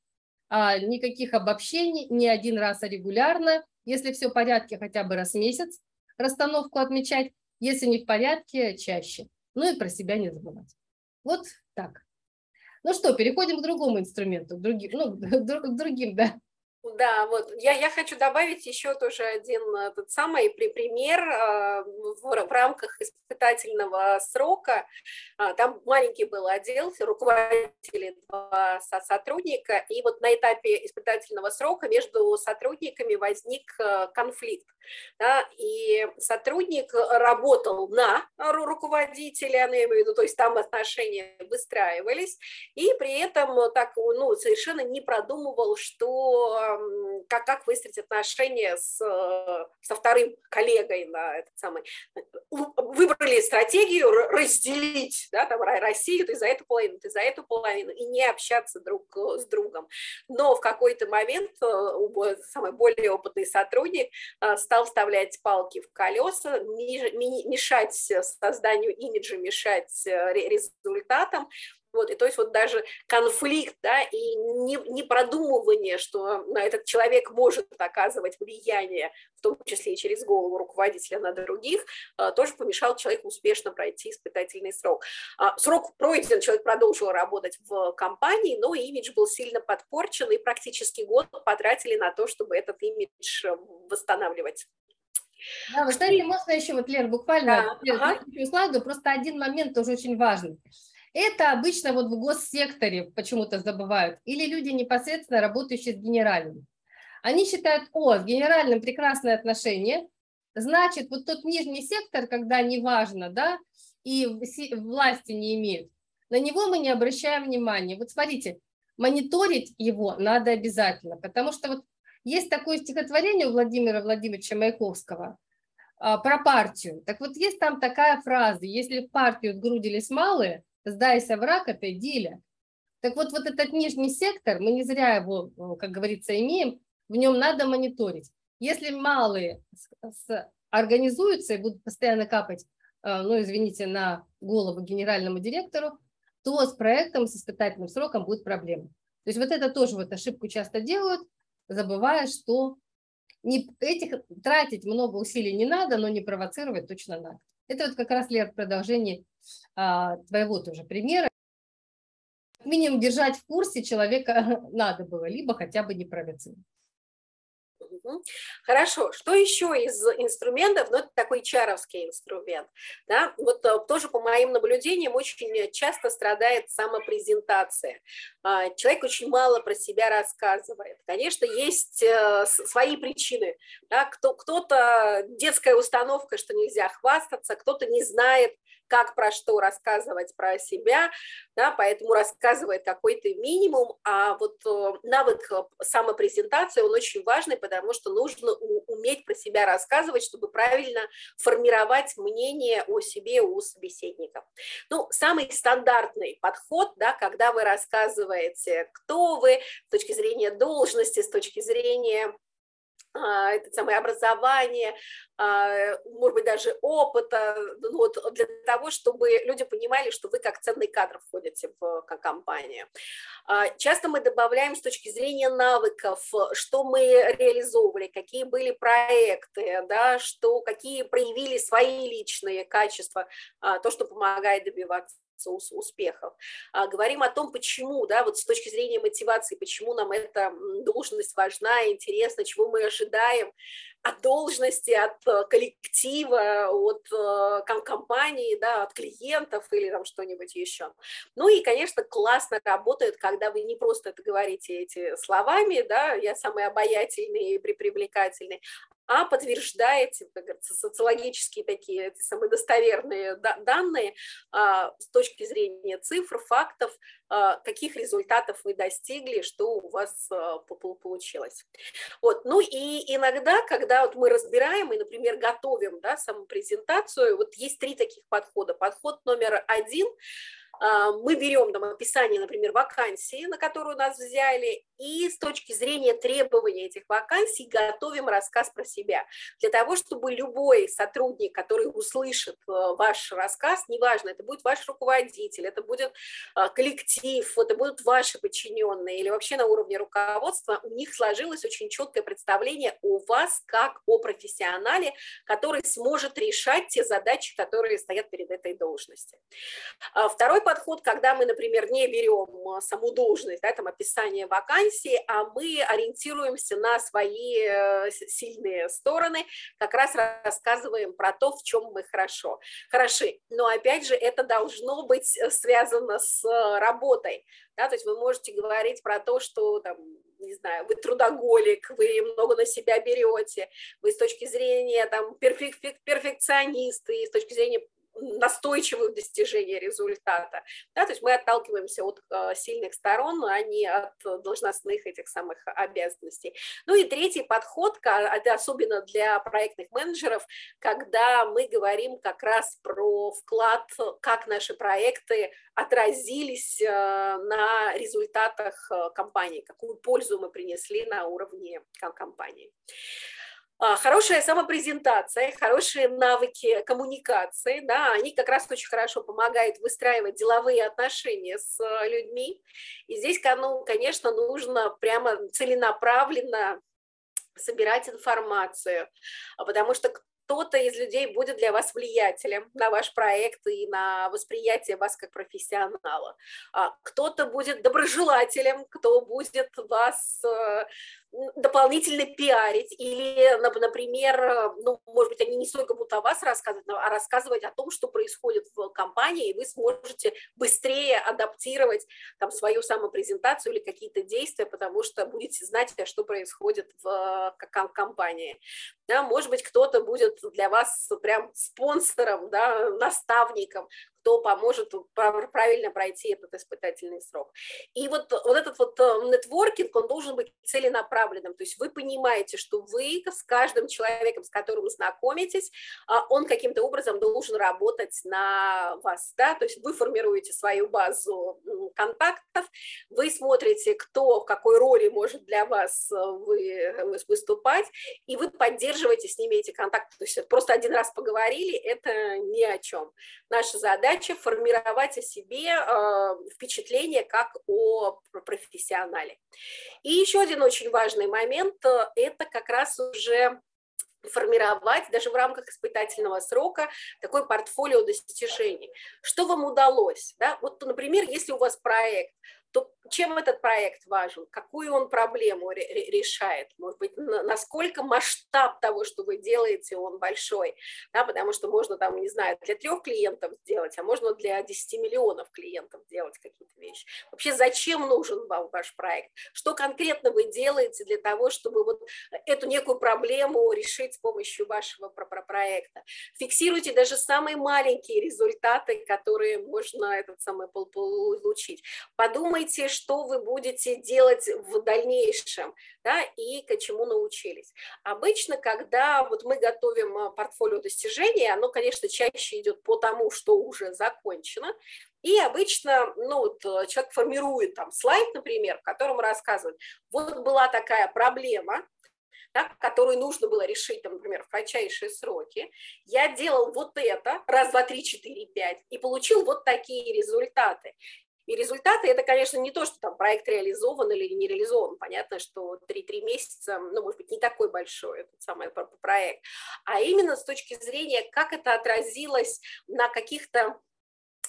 а, никаких обобщений, не один раз, а регулярно. Если все в порядке, хотя бы раз в месяц расстановку отмечать, если не в порядке, чаще. Ну и про себя не забывать. Вот так. Ну что, переходим к другому инструменту, к другим, ну, к другим, да, да, вот я, я хочу добавить еще тоже один тот самый пример а, в, в рамках испытательного срока. А, там маленький был отдел, руководители, два сотрудника, и вот на этапе испытательного срока между сотрудниками возник а, конфликт. Да, и сотрудник работал на руководителя, ну, я виду, то есть там отношения выстраивались, и при этом так ну, совершенно не продумывал, что как, как выстроить отношения с, со вторым коллегой на этот самый. Выбрали стратегию разделить да, там, Россию, ты за эту половину, ты за эту половину, и не общаться друг с другом. Но в какой-то момент э, самый более опытный сотрудник э, стал вставлять палки в колеса, мешать созданию имиджа, мешать э, результатам, вот, и то есть вот даже конфликт, да, и не, не продумывание, что на этот человек может оказывать влияние, в том числе и через голову руководителя на других, а, тоже помешал человеку успешно пройти испытательный срок. А, срок пройден, человек продолжил работать в компании, но имидж был сильно подпорчен, и практически год потратили на то, чтобы этот имидж э, восстанавливать. Да, вы знаете, можно еще, вот, Лер, буквально да, ага. слайду, просто один момент тоже очень важный. Это обычно вот в госсекторе почему-то забывают. Или люди непосредственно работающие с генеральным. Они считают, о, с генеральным прекрасное отношение, значит, вот тот нижний сектор, когда неважно, да, и власти не имеют, на него мы не обращаем внимания. Вот смотрите, мониторить его надо обязательно, потому что вот есть такое стихотворение у Владимира Владимировича Маяковского а, про партию. Так вот, есть там такая фраза, если в партию сгрудились малые, сдайся враг, это идиллия. Так вот, вот этот нижний сектор, мы не зря его, как говорится, имеем, в нем надо мониторить. Если малые организуются и будут постоянно капать, э, ну, извините, на голову генеральному директору, то с проектом, с испытательным сроком будет проблема. То есть вот это тоже вот ошибку часто делают, забывая, что не, этих тратить много усилий не надо, но не провоцировать точно надо. Это вот как раз, Лер, продолжение твоего тоже примера. Минимум держать в курсе человека надо было, либо хотя бы не провоцировать. Хорошо. Что еще из инструментов? Ну, это такой чаровский инструмент. Да? Вот э, тоже по моим наблюдениям очень часто страдает самопрезентация. А, человек очень мало про себя рассказывает. Конечно, есть э, свои причины. Да? Кто, кто-то детская установка, что нельзя хвастаться, кто-то не знает, как про что рассказывать про себя, да, поэтому рассказывает какой-то минимум, а вот э, навык э, самопрезентации, он очень важный, потому что нужно уметь про себя рассказывать, чтобы правильно формировать мнение о себе у собеседников. Ну, самый стандартный подход, да, когда вы рассказываете, кто вы с точки зрения должности, с точки зрения это самое образование, а, может быть, даже опыта, ну, вот для того, чтобы люди понимали, что вы как ценный кадр входите в компанию. А, часто мы добавляем с точки зрения навыков, что мы реализовывали, какие были проекты, да, что, какие проявили свои личные качества, то, что помогает добиваться успехов. А, говорим о том, почему, да, вот с точки зрения мотивации, почему нам эта должность важна, интересна, чего мы ожидаем от должности, от э, коллектива, от э, компании, да, от клиентов или там что-нибудь еще. Ну и, конечно, классно работает, когда вы не просто это говорите эти словами, да, я самый обаятельный и привлекательный, а подтверждаете, как говорится, социологические такие эти самые достоверные данные а, с точки зрения цифр, фактов, а, каких результатов вы достигли, что у вас а, получилось. Вот. Ну и иногда, когда вот мы разбираем и, например, готовим да, саму презентацию, вот есть три таких подхода. Подход номер один – мы берем там описание, например, вакансии, на которую нас взяли, и с точки зрения требований этих вакансий готовим рассказ про себя. Для того, чтобы любой сотрудник, который услышит э, ваш рассказ, неважно, это будет ваш руководитель, это будет а, коллектив, это будут ваши подчиненные или вообще на уровне руководства, у них сложилось очень четкое представление о вас как о профессионале, который сможет решать те задачи, которые стоят перед этой должностью. А, второй подход, когда мы, например, не берем э, саму должность, да, там описание вакансии, а мы ориентируемся на свои э, сильные стороны, как раз рассказываем про то, в чем мы хорошо, хороши. Но опять же, это должно быть э, связано с работой. Да, то есть вы можете говорить про то, что там, не знаю, вы трудоголик, вы много на себя берете, вы с точки зрения там перфек перфекционист, и с точки зрения настойчивых достижений результата. Да, то есть мы отталкиваемся от э, сильных сторон, а не от должностных этих самых обязанностей. Ну и третий подход, особенно для проектных менеджеров, когда мы говорим как раз про вклад, как наши проекты отразились э, на результатах э, компании, какую пользу мы принесли на уровне компании. А, хорошая самопрезентация, хорошие навыки коммуникации, да, они как раз очень хорошо помогают выстраивать деловые отношения с э, людьми. И здесь, ну, конечно, нужно прямо целенаправленно собирать информацию, потому что кто-то из людей будет для вас влиятелем на ваш проект и на восприятие вас как профессионала. А кто-то будет доброжелателем, кто будет вас э, дополнительно пиарить или, например, ну, может быть, они не столько будут о вас рассказывать, а рассказывать о том, что происходит в компании, и вы сможете быстрее адаптировать там свою самопрезентацию или какие-то действия, потому что будете знать, что происходит в компании. Да, может быть, кто-то будет для вас прям спонсором, да, наставником, кто поможет правильно пройти этот испытательный срок. И вот, вот этот вот э, нетворкинг, он должен быть целенаправленным, то есть вы понимаете, что вы с каждым человеком, с которым знакомитесь, а, он каким-то образом должен работать на вас, да, то есть вы формируете свою базу контактов, вы смотрите, кто в какой роли может для вас э, вы, выступать, и вы поддерживаете с ними эти контакты, то есть просто один раз поговорили, это ни о чем. Наша задача формировать о себе э, впечатление как о профессионале. И еще один очень важный момент э, – это как раз уже формировать даже в рамках испытательного срока такой портфолио достижений. Что вам удалось? Да? Вот, например, если у вас проект, то чем этот проект важен, какую он проблему решает, может быть, насколько масштаб того, что вы делаете, он большой, да, потому что можно там, не знаю, для трех клиентов сделать, а можно для 10 миллионов клиентов делать какие-то вещи. Вообще, зачем нужен вам ваш проект? Что конкретно вы делаете для того, чтобы вот эту некую проблему решить с помощью вашего проекта? Фиксируйте даже самые маленькие результаты, которые можно этот самый получить. Подумайте, что вы будете делать в дальнейшем, да, и к чему научились. Обычно, когда вот мы готовим а, портфолио достижений, оно, конечно, чаще идет по тому, что уже закончено, и обычно ну, вот, э, человек формирует там слайд, например, в котором рассказывает, вот была такая проблема, да, которую нужно было решить, там, например, в кратчайшие сроки, я делал вот это, раз, два, три, четыре, пять, и получил вот такие результаты. И результаты, это, конечно, не то, что там проект реализован или не реализован. Понятно, что 3-3 месяца, ну, может быть, не такой большой этот самый проект, а именно с точки зрения, как это отразилось на каких-то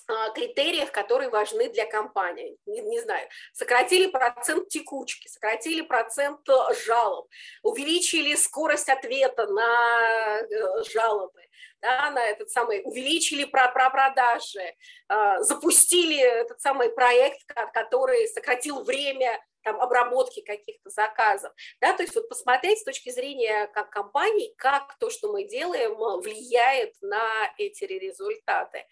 а, критериях, которые важны для компании. Не, не знаю, сократили процент текучки, сократили процент э, жалоб, увеличили скорость ответа на э, жалобы, да, на этот самый, увеличили про, про продажи, э, запустили этот самый проект, который сократил время там, обработки каких-то заказов, да, то есть вот посмотреть с точки зрения как компании, как то, что мы делаем, влияет на эти результаты,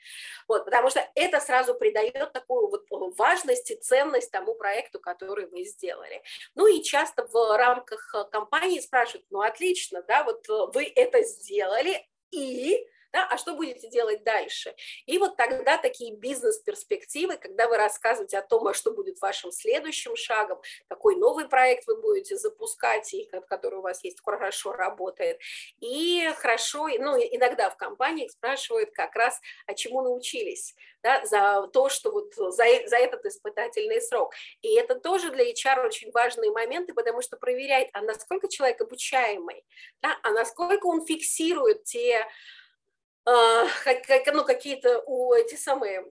вот, потому что это сразу придает такую вот важность и ценность тому проекту, который вы сделали. Ну и часто в рамках компании спрашивают, ну отлично, да, вот вы это сделали, и да, а что будете делать дальше? И вот тогда такие бизнес-перспективы, когда вы рассказываете о том, а что будет вашим следующим шагом, какой новый проект вы будете запускать, и который у вас есть, хорошо работает. И хорошо, ну, иногда в компаниях спрашивают как раз, а чему научились, да, за то, что вот за, за этот испытательный срок. И это тоже для HR очень важные моменты, потому что проверяет, а насколько человек обучаемый, да, а насколько он фиксирует те ну, какие-то эти самые,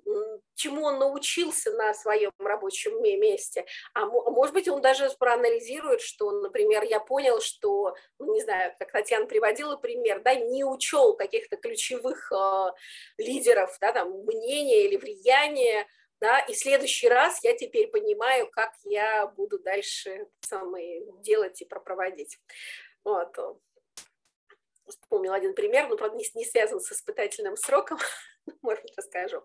чему он научился на своем рабочем месте. А может быть, он даже проанализирует, что, например, я понял, что, ну, не знаю, как Татьяна приводила пример, да, не учел каких-то ключевых э, лидеров, да, там, мнения или влияния, да, и в следующий раз я теперь понимаю, как я буду дальше самые делать и пропроводить. Вот вспомнил один пример, но, правда, не, не связан с испытательным сроком, может, расскажу.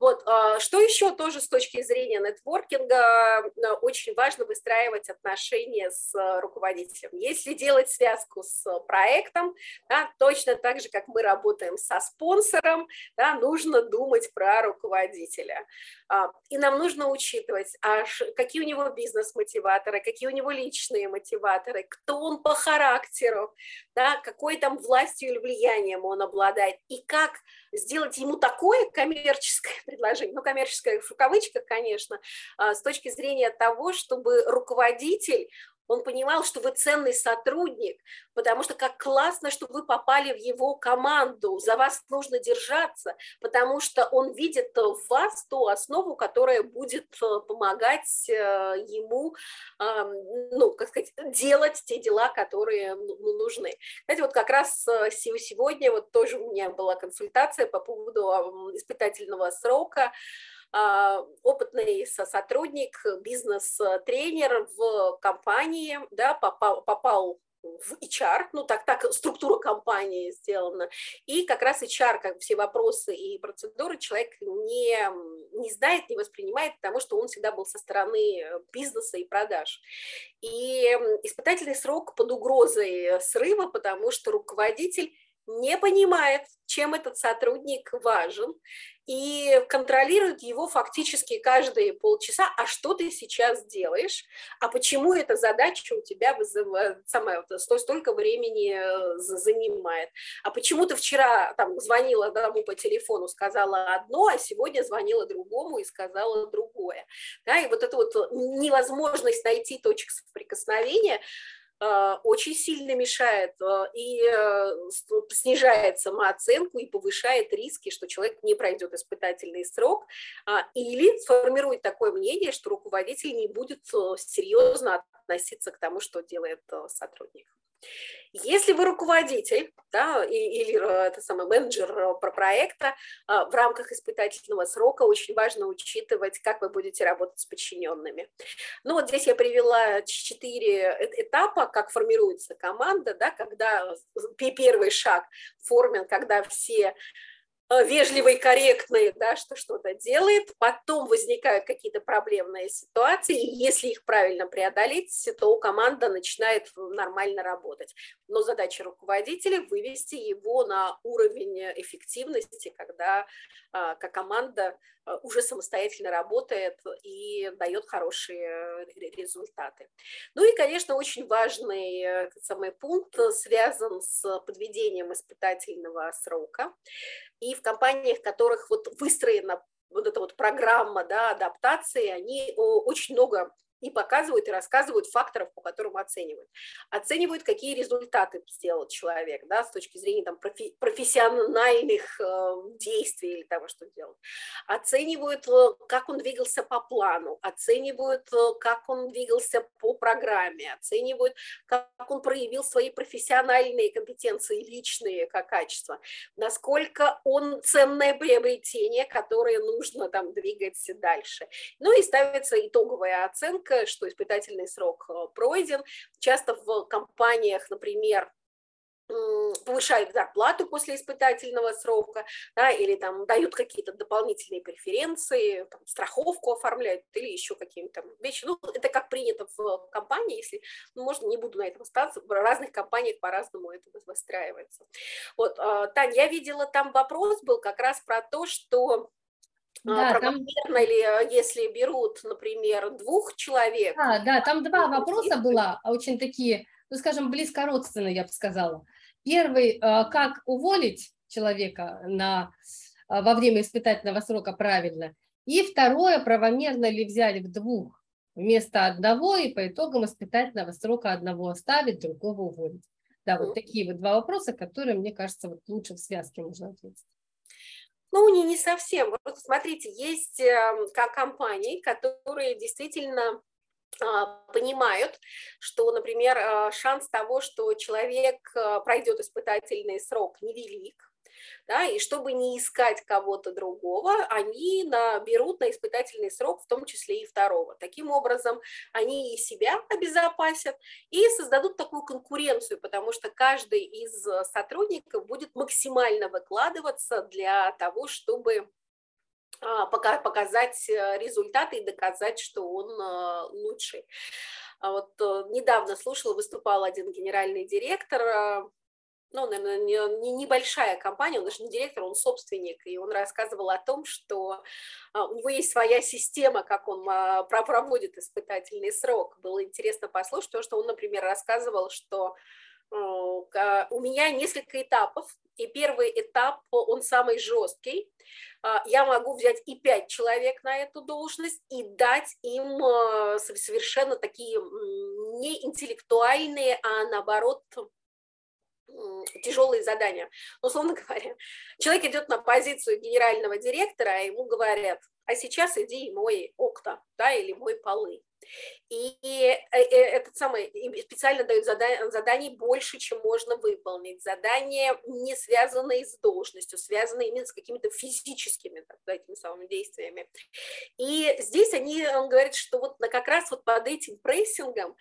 Вот, а, что еще тоже с точки зрения нетворкинга а, очень важно выстраивать отношения с руководителем. Если делать связку с проектом, да, точно так же, как мы работаем со спонсором, да, нужно думать про руководителя. А, и нам нужно учитывать, аж какие у него бизнес-мотиваторы, какие у него личные мотиваторы, кто он по характеру, да, какой там властью или влиянием он обладает, и как сделать ему такое коммерческое предложение, ну, коммерческое в кавычках, конечно, а, с точки зрения того, чтобы руководитель он понимал, что вы ценный сотрудник, потому что как классно, что вы попали в его команду, за вас нужно держаться, потому что он видит в вас ту основу, которая будет э, помогать э, ему, ну, как сказать, делать те дела, которые ну, ну, нужны. Знаете, вот как раз э, сегодня вот тоже у меня была консультация по поводу испытательного срока, опытный сотрудник, бизнес-тренер в компании, да, попал, попал в HR, ну так, так структура компании сделана, и как раз HR, как все вопросы и процедуры человек не, не знает, не воспринимает, потому что он всегда был со стороны бизнеса и продаж. И испытательный срок под угрозой срыва, потому что руководитель не понимает, чем этот сотрудник важен, и контролирует его фактически каждые полчаса, а что ты сейчас делаешь, а почему эта задача у тебя вызывает, самое, столько времени э, занимает, а почему ты вчера там звонила одному по телефону, сказала одно, а сегодня звонила другому и сказала другое. Да, и вот эта вот невозможность найти точек соприкосновения, Э, очень сильно мешает э, и э, снижает самооценку и повышает риски, что человек не пройдет испытательный срок, а, или сформирует такое мнение, что руководитель не будет серьезно относиться к тому, что делает сотрудник. Если вы руководитель да, или э, это самый менеджер э, про проекта, а, в рамках испытательного срока очень важно учитывать, как вы будете работать с подчиненными. Ну вот здесь я привела четыре этапа, как формируется команда, да, когда первый шаг формен, когда все Э, вежливый, корректный, да, что что-то делает, потом возникают какие-то проблемные ситуации, и если их правильно преодолеть, то команда начинает нормально работать. Но задача руководителя – вывести его на уровень эффективности, когда а, как команда а, уже самостоятельно работает и дает хорошие результаты. Ну и, конечно, очень важный э, самый пункт связан с подведением испытательного срока. И в компаниях, в которых вот выстроена вот эта вот программа да, адаптации, они очень много и показывают, и рассказывают факторов, по которым оценивают. Оценивают, какие результаты сделал человек, да, с точки зрения там, профи- профессиональных э, действий или того, что делал. Оценивают, э, как он двигался по плану, оценивают, э, как он двигался по программе, оценивают, как он проявил свои профессиональные компетенции, личные как качества, насколько он ценное приобретение, которое нужно там двигать дальше. Ну и ставится итоговая оценка, риска, что испытательный срок э, пройден. Часто в компаниях, например, повышают зарплату после испытательного срока, да, или там дают какие-то дополнительные преференции, там, страховку оформляют или еще какие-то вещи. Ну, это как принято в компании, если, ну, можно, не буду на этом остаться, в разных компаниях по-разному это выстраивается. Вот, а, Тань, я видела, там вопрос был как раз про то, что а, да, там... ли, э, если берут, например, двух человек? Да, да, там два вопроса было, а очень такие, ну, скажем, близко родственные, я бы сказала. Первый, как уволить человека на, во время испытательного срока правильно. И второе, правомерно ли взять в двух вместо одного и по итогам испытательного срока одного оставить, другого уволить. Да, вот такие вот два вопроса, которые, мне кажется, вот лучше в связке можно ответить. Ну, не, не совсем. Вот смотрите, есть эм, как компании, которые действительно а, понимают, что, например, а, шанс того, что человек а, пройдет испытательный срок, невелик, да, и чтобы не искать кого-то другого, они на, берут на испытательный срок, в том числе и второго. Таким образом, они и себя обезопасят, и создадут такую конкуренцию, потому что каждый из сотрудников будет максимально выкладываться для того, чтобы а, показать э, результаты и доказать, что он э, лучший. А вот э, недавно слушала, выступал один генеральный директор ну, наверное, не, не небольшая компания, он даже не директор, он собственник, и он рассказывал о том, что а, у него есть своя система, как он а, проводит испытательный срок. Было интересно послушать, то, что он, например, рассказывал, что а, у меня несколько этапов, и первый этап, он самый жесткий. Я могу взять и пять человек на эту должность и дать им совершенно такие не интеллектуальные, а наоборот тяжелые задания. Условно говоря, человек идет на позицию генерального директора, а ему говорят, а сейчас иди и мой окна, да, или мой полы. И э, э, этот самый специально дают задание, заданий больше, чем можно выполнить. Задания не связанные с должностью, связанные именно с какими-то физическими так, этими самыми действиями. И здесь они, он говорит, что вот как раз вот под этим прессингом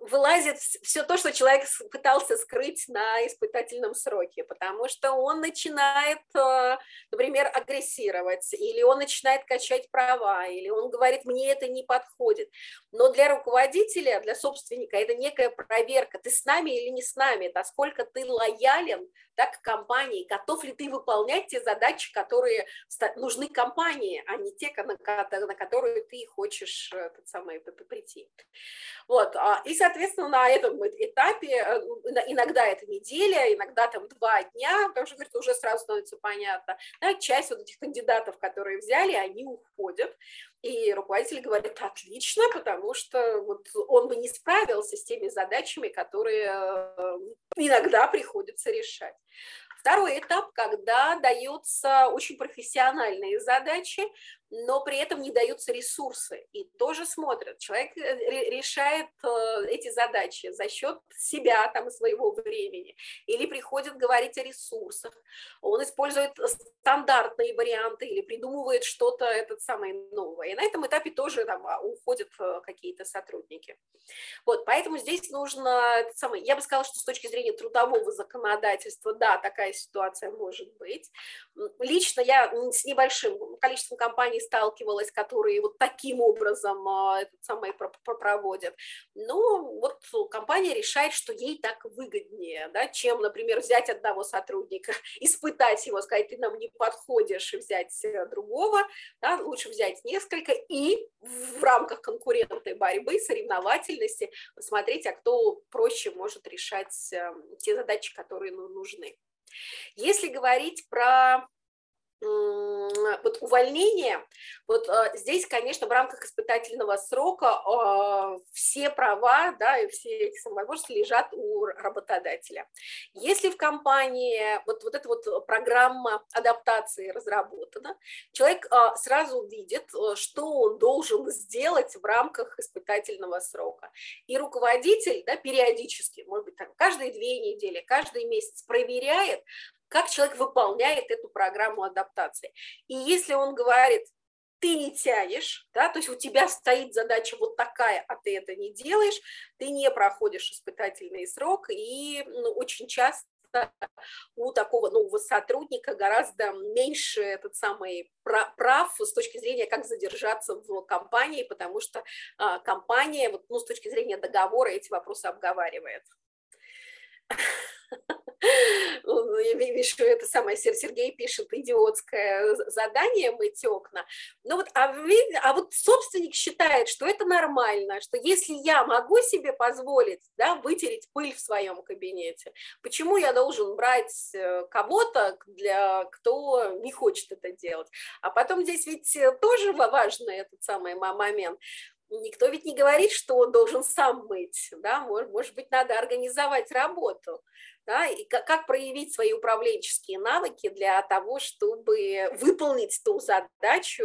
вылазит все то, что человек пытался скрыть на испытательном сроке, потому что он начинает, э, например, агрессировать, или он начинает качать права, или он говорит, мне это не подходит. Но для руководителя, для собственника это некая проверка, ты с нами или не с нами, насколько ты лоялен да, к компании, готов ли ты выполнять те задачи, которые нужны компании, а не те, на, на которые ты хочешь э, тот самый, прийти. Вот, а, и, соответственно, на этом этапе, э, иногда это неделя, иногда там два дня, потому что, говорит, уже сразу становится понятно, да, часть вот этих кандидатов, которые взяли, они уходят, и руководитель говорит, отлично, потому что вот он бы не справился с теми задачами, которые э, иногда приходится решать. Второй этап, когда даются очень профессиональные задачи, но при этом не даются ресурсы. И тоже смотрят. Человек э, решает э, эти задачи за счет себя, там, своего времени. Или приходит говорить о ресурсах. Он использует стандартные варианты или придумывает что-то этот самое новое. И на этом этапе тоже там а, уходят э, какие-то сотрудники. Вот, поэтому здесь нужно, самый, я бы сказала, что с точки зрения трудового законодательства, да, такая ситуация может быть. Лично я с небольшим количеством компаний сталкивалась, которые вот таким образом а, этот самый проводят. Но вот компания решает, что ей так выгоднее, да, чем, например, взять одного сотрудника, испытать его, сказать, ты нам не подходишь, взять э, другого, да, лучше взять несколько и в рамках конкурентной борьбы, соревновательности посмотреть, а кто проще может решать эм, те задачи, которые ну, нужны. Если говорить про вот увольнение, вот э, здесь, конечно, в рамках испытательного срока э, все права, да, и все эти возможности лежат у работодателя. Если в компании вот, вот эта вот программа адаптации разработана, человек э, сразу видит, что он должен сделать в рамках испытательного срока. И руководитель, да, периодически, может быть, там, каждые две недели, каждый месяц проверяет, как человек выполняет эту программу адаптации. И если он говорит, ты не тянешь, да, то есть у тебя стоит задача вот такая, а ты это не делаешь, ты не проходишь испытательный срок, и ну, очень часто у такого нового сотрудника гораздо меньше этот самый прав с точки зрения, как задержаться в компании, потому что а, компания, вот, ну, с точки зрения договора эти вопросы обговаривает. Ну, я вижу, это самое Сергей пишет, идиотское задание мыть окна. Ну вот, а, а вот собственник считает, что это нормально, что если я могу себе позволить да, вытереть пыль в своем кабинете, почему я должен брать э, кого-то, для, кто не хочет это делать? А потом здесь ведь тоже важный этот самый момент никто ведь не говорит, что он должен сам мыть, да, может, может быть, надо организовать работу, да, и как, проявить свои управленческие навыки для того, чтобы выполнить ту задачу,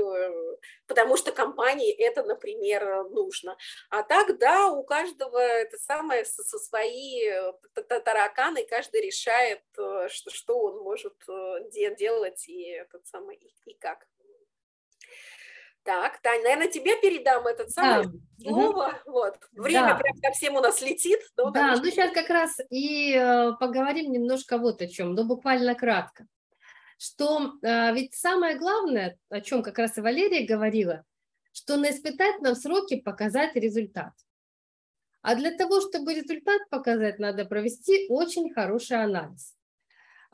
потому что компании это, например, нужно. А так, да, у каждого это самое со, со свои тараканы, каждый решает, э, что, что он может э, делать и, этот самый, и как. Так, Таня, наверное, тебе передам этот самый да. слово. Угу. Вот. Время да. прям совсем у нас летит. Но, да, конечно... ну сейчас как раз и э, поговорим немножко вот о чем, но буквально кратко. Что э, ведь самое главное, о чем как раз и Валерия говорила, что на испытательном сроке показать результат. А для того, чтобы результат показать, надо провести очень хороший анализ.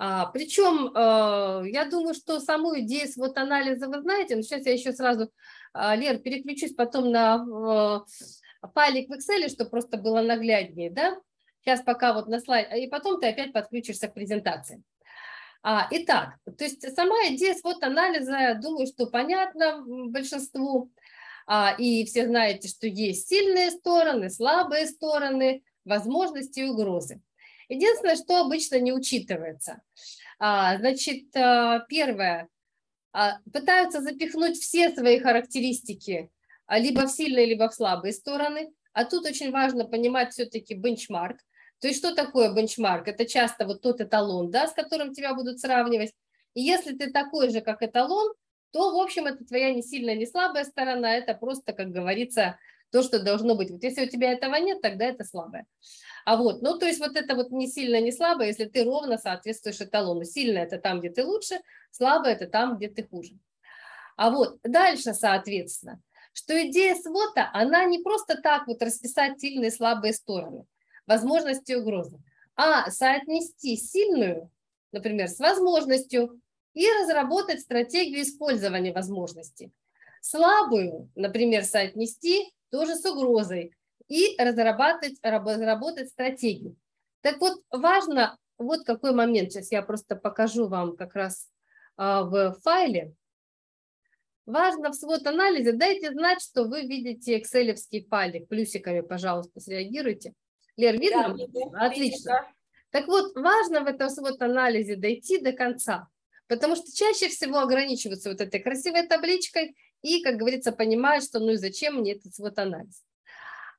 А, причем э, я думаю, что саму идею вот анализа вы знаете, но сейчас я еще сразу, э, Лер, переключусь потом на э, файлик в Excel, чтобы просто было нагляднее, да? Сейчас пока вот на слайд, и потом ты опять подключишься к презентации. А, итак, то есть сама идея вот анализа, думаю, что понятно большинству, а, и все знаете, что есть сильные стороны, слабые стороны, возможности и угрозы. Единственное, что обычно не учитывается. А, значит, а, первое, а, пытаются запихнуть все свои характеристики либо в сильные, либо в слабые стороны. А тут очень важно понимать все-таки бенчмарк. То есть что такое бенчмарк? Это часто вот тот эталон, да, с которым тебя будут сравнивать. И если ты такой же, как эталон, то, в общем, это твоя не сильная, не слабая сторона, это просто, как говорится, то, что должно быть. Вот если у тебя этого нет, тогда это слабое. А вот, ну, то есть вот это вот не сильно, не слабое, если ты ровно соответствуешь эталону. Сильно это там, где ты лучше, слабое это там, где ты хуже. А вот дальше, соответственно, что идея свота, она не просто так вот расписать сильные и слабые стороны, возможности и угрозы, а соотнести сильную, например, с возможностью и разработать стратегию использования возможностей. Слабую, например, соотнести тоже с угрозой и разработать, разработать стратегию. Так вот, важно, вот какой момент, сейчас я просто покажу вам как раз а, в файле. Важно в свод-анализе, дайте знать, что вы видите excel файлик, плюсиками, пожалуйста, среагируйте. Лер, видно? Да. Отлично. Видно. Так вот, важно в этом свод-анализе дойти до конца, потому что чаще всего ограничиваются вот этой красивой табличкой и, как говорится, понимают, что ну и зачем мне этот свод-анализ.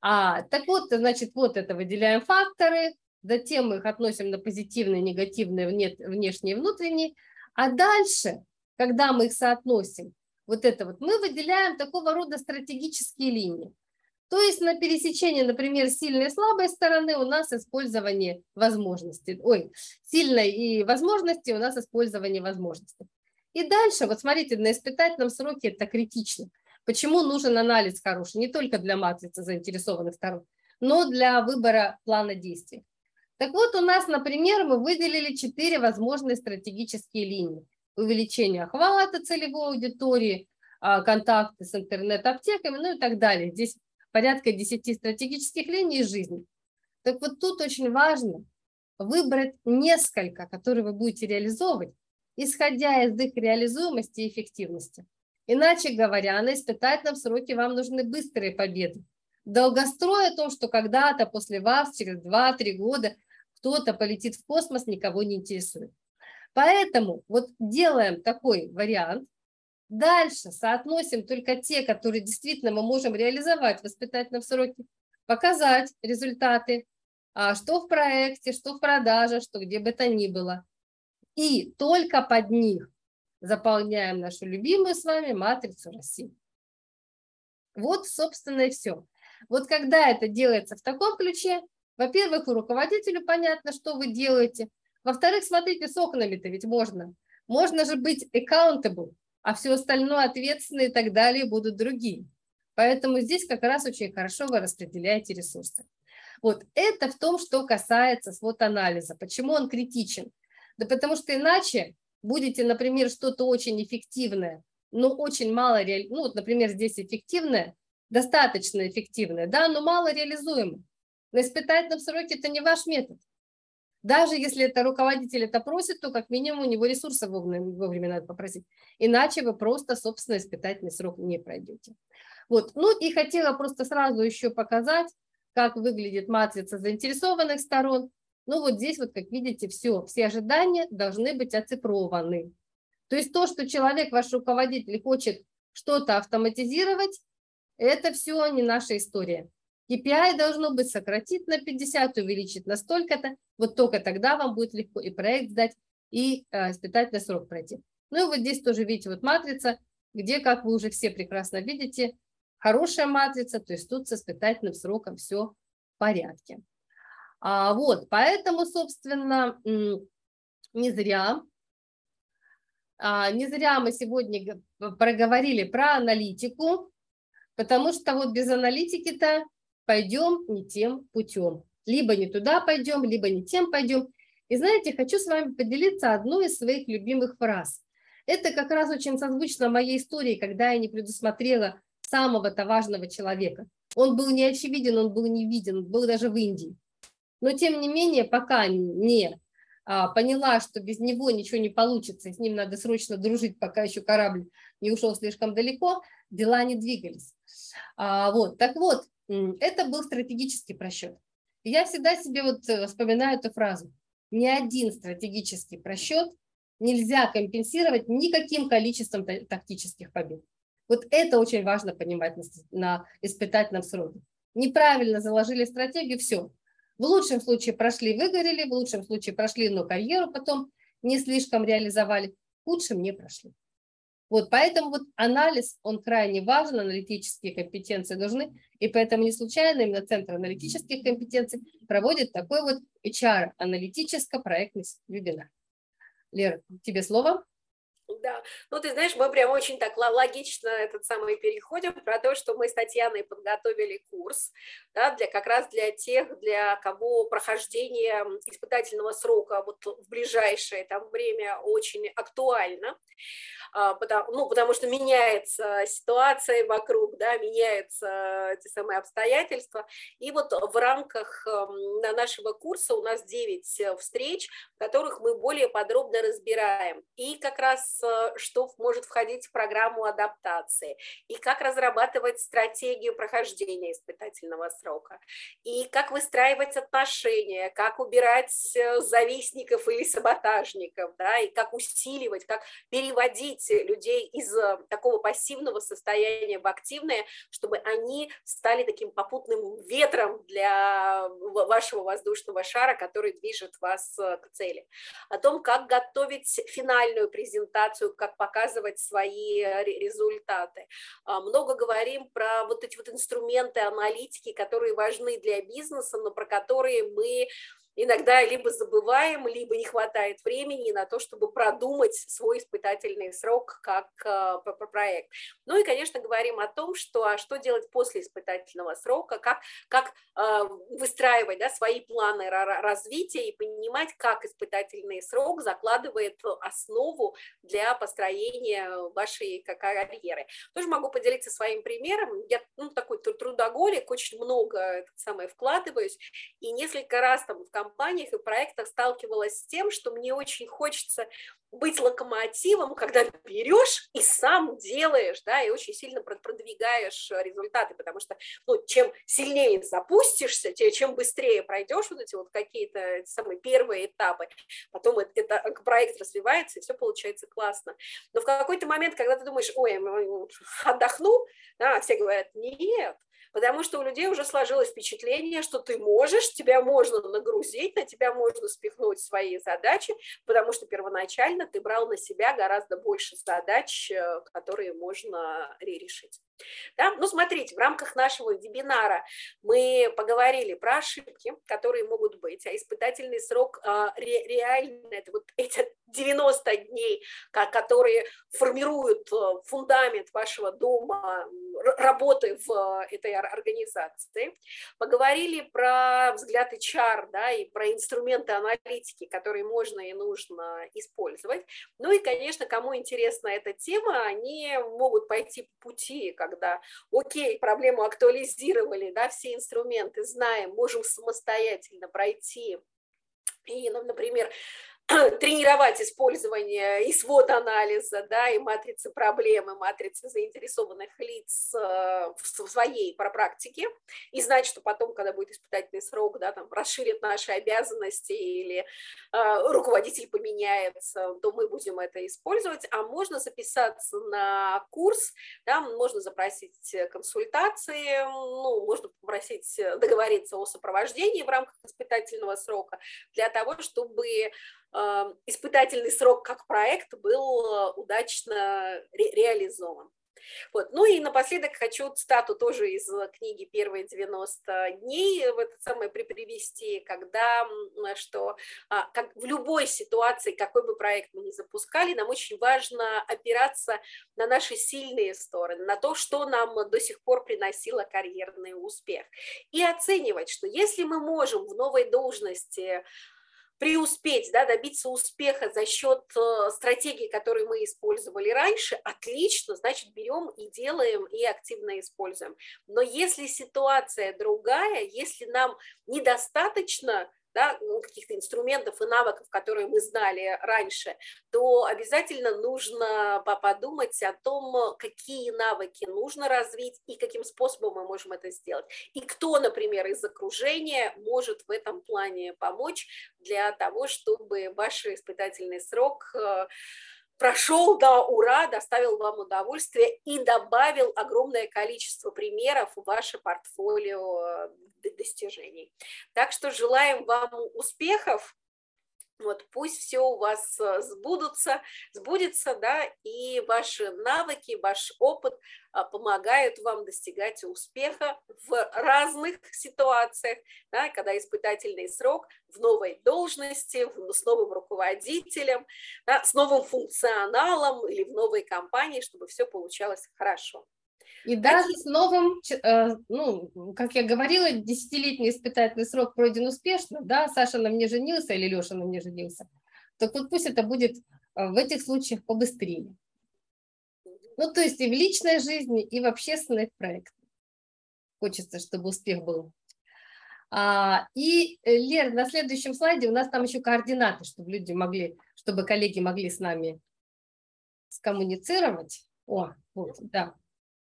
А, так вот, значит, вот это выделяем факторы, затем мы их относим на позитивные, негативные, внешние и внутренние, а дальше, когда мы их соотносим, вот это вот, мы выделяем такого рода стратегические линии. То есть на пересечении, например, сильной и слабой стороны у нас использование возможностей. Ой, сильной и возможности у нас использование возможностей. И дальше, вот смотрите, на испытательном сроке это критично. Почему нужен анализ хороший? Не только для матрицы заинтересованных сторон, но для выбора плана действий. Так вот, у нас, например, мы выделили четыре возможные стратегические линии. Увеличение охвата целевой аудитории, а, контакты с интернет-аптеками, ну и так далее. Здесь порядка 10 стратегических линий жизни. Так вот тут очень важно выбрать несколько, которые вы будете реализовывать, исходя из их реализуемости и эффективности. Иначе говоря, на испытательном сроке вам нужны быстрые победы. Долгострой о том, что когда-то после вас, через 2-3 года, кто-то полетит в космос, никого не интересует. Поэтому вот делаем такой вариант. Дальше соотносим только те, которые действительно мы можем реализовать в воспитательном сроке, показать результаты, а что в проекте, что в продаже, что где бы то ни было. И только под них заполняем нашу любимую с вами матрицу России. Вот, собственно, и все. Вот когда это делается в таком ключе, во-первых, у руководителю понятно, что вы делаете. Во-вторых, смотрите, с окнами-то ведь можно. Можно же быть accountable, а все остальное ответственные и так далее будут другие. Поэтому здесь как раз очень хорошо вы распределяете ресурсы. Вот это в том, что касается свод-анализа. Почему он критичен? Да потому что иначе будете, например, что-то очень эффективное, но очень мало, ре... ну вот, например, здесь эффективное, достаточно эффективное, да, но мало реализуемо. На испытательном сроке это не ваш метод. Даже если это руководитель это просит, то как минимум у него ресурсов вовремя, вовремя надо попросить. Иначе вы просто, собственно, испытательный срок не пройдете. Вот. Ну и хотела просто сразу еще показать, как выглядит матрица заинтересованных сторон. Ну вот здесь вот, как видите, все, все ожидания должны быть оцифрованы. То есть то, что человек, ваш руководитель, хочет что-то автоматизировать, это все не наша история. KPI должно быть сократить на 50, увеличить на столько-то. Вот только тогда вам будет легко и проект сдать, и э, испытательный срок пройти. Ну и вот здесь тоже видите вот матрица, где, как вы уже все прекрасно видите, хорошая матрица, то есть тут с испытательным сроком все в порядке. А, вот, поэтому, собственно, не зря, а, не зря мы сегодня проговорили про аналитику, потому что вот без аналитики-то пойдем не тем путем. Либо не туда пойдем, либо не тем пойдем. И знаете, хочу с вами поделиться одной из своих любимых фраз. Это как раз очень созвучно моей истории, когда я не предусмотрела самого-то важного человека. Он был не очевиден, он был не виден, был даже в Индии. Но тем не менее, пока не а, поняла, что без него ничего не получится, с ним надо срочно дружить, пока еще корабль не ушел слишком далеко, дела не двигались. А, вот, так вот, это был стратегический просчет. Я всегда себе вот э, вспоминаю эту фразу. Ни один стратегический просчет нельзя компенсировать никаким количеством тактических побед. Вот это очень важно понимать на, на испытательном сроке. Неправильно заложили стратегию, все, в лучшем случае прошли, выгорели, в лучшем случае прошли, но карьеру потом не слишком реализовали, в худшем не прошли. Вот, поэтому вот анализ, он крайне важен, аналитические компетенции нужны, и поэтому не случайно именно Центр аналитических компетенций проводит такой вот HR-аналитическо-проектный вебинар. Лера, тебе слово. Да, ну ты знаешь, мы прям очень так логично этот самый переходим про то, что мы с Татьяной подготовили курс, да, для как раз для тех, для кого прохождение испытательного срока вот в ближайшее там время очень актуально. А, потому, ну, потому что меняется ситуация вокруг, да, меняются эти самые обстоятельства. И вот в рамках эм, нашего курса у нас 9 э, встреч, в которых мы более подробно разбираем и как раз э, что может входить в программу адаптации, и как разрабатывать стратегию прохождения испытательного срока, и как выстраивать отношения, как убирать э, завистников или саботажников, да, и как усиливать, как переводить вывести людей из э, такого пассивного состояния в активное, чтобы они стали таким попутным ветром для вашего воздушного шара, который движет вас э, к цели. О том, как готовить финальную презентацию, как показывать свои э, результаты. А, много говорим про вот эти вот инструменты аналитики, которые важны для бизнеса, но про которые мы иногда либо забываем, либо не хватает времени на то, чтобы продумать свой испытательный срок как э, проект. Ну и, конечно, говорим о том, что, а что делать после испытательного срока, как, как э, выстраивать да, свои планы развития и понимать, как испытательный срок закладывает основу для построения вашей карьеры. Тоже могу поделиться своим примером. Я ну, такой трудоголик, очень много самое, вкладываюсь, и несколько раз там в компаниях и проектах сталкивалась с тем, что мне очень хочется быть локомотивом, когда берешь и сам делаешь, да, и очень сильно продвигаешь результаты, потому что, ну, чем сильнее запустишься, чем быстрее пройдешь вот эти вот какие-то самые первые этапы, потом это, это проект развивается, и все получается классно. Но в какой-то момент, когда ты думаешь, ой, отдохну, да, все говорят, нет, потому что у людей уже сложилось впечатление, что ты можешь, тебя можно нагрузить, на тебя можно спихнуть свои задачи, потому что первоначально ты брал на себя гораздо больше задач, э, которые можно решить. Да? Ну, смотрите, в рамках нашего вебинара мы поговорили про ошибки, которые могут быть, а испытательный срок а, ре, реально, это вот эти 90 дней, которые формируют э, фундамент вашего дома, работы в этой организации. Поговорили про взгляд HR, да, и про инструменты аналитики, которые можно и нужно использовать. Ну и, конечно, кому интересна эта тема, они могут пойти по пути, когда, окей, проблему актуализировали, да, все инструменты знаем, можем самостоятельно пройти. И, ну, например, тренировать использование и свод анализа, да, и матрицы проблемы, матрицы заинтересованных лиц э, в своей практике, и знать, что потом, когда будет испытательный срок, да, там расширят наши обязанности или э, руководитель поменяется, то мы будем это использовать, а можно записаться на курс, да, можно запросить консультации, ну, можно попросить договориться о сопровождении в рамках испытательного срока для того, чтобы испытательный срок как проект был э, удачно ре реализован. Вот. Ну и напоследок хочу цитату тоже из книги «Первые 90 дней» в это самое привести, когда, что а, как в любой ситуации, какой бы проект мы ни запускали, нам очень важно опираться на наши сильные стороны, на то, что нам до сих пор приносило карьерный успех. И оценивать, что если мы можем в новой должности преуспеть, да, добиться успеха за счет э, стратегии, которые мы использовали раньше, отлично, значит, берем и делаем, и активно используем. Но если ситуация другая, если нам недостаточно да, ну, каких-то инструментов и навыков, которые мы знали раньше, то обязательно нужно подумать о том, какие навыки нужно развить и каким способом мы можем это сделать. И кто, например, из окружения может в этом плане помочь для того, чтобы ваш испытательный срок э, прошел до ура, доставил вам удовольствие и добавил огромное количество примеров в ваше портфолио э, достижений. Так что желаем вам успехов, Вот пусть все у вас э, сбудутся, сбудется, да, и ваши навыки, ваш опыт а, помогают вам достигать успеха в разных ситуациях, да, когда испытательный срок в новой должности, с новым руководителем, да, с новым функционалом или в новой компании, чтобы все получалось хорошо. И даже с новым, э, ну, как я говорила, десятилетний испытательный срок пройден успешно, да, Саша на мне женился или Леша на мне женился, так вот пусть это будет э, в этих случаях побыстрее. Ну, то есть и в личной жизни, и в общественных проектах. Хочется, чтобы успех был. А, и, э, Лер, на следующем слайде у нас там еще координаты, чтобы люди могли, чтобы коллеги могли с нами скоммуницировать. О, вот, да.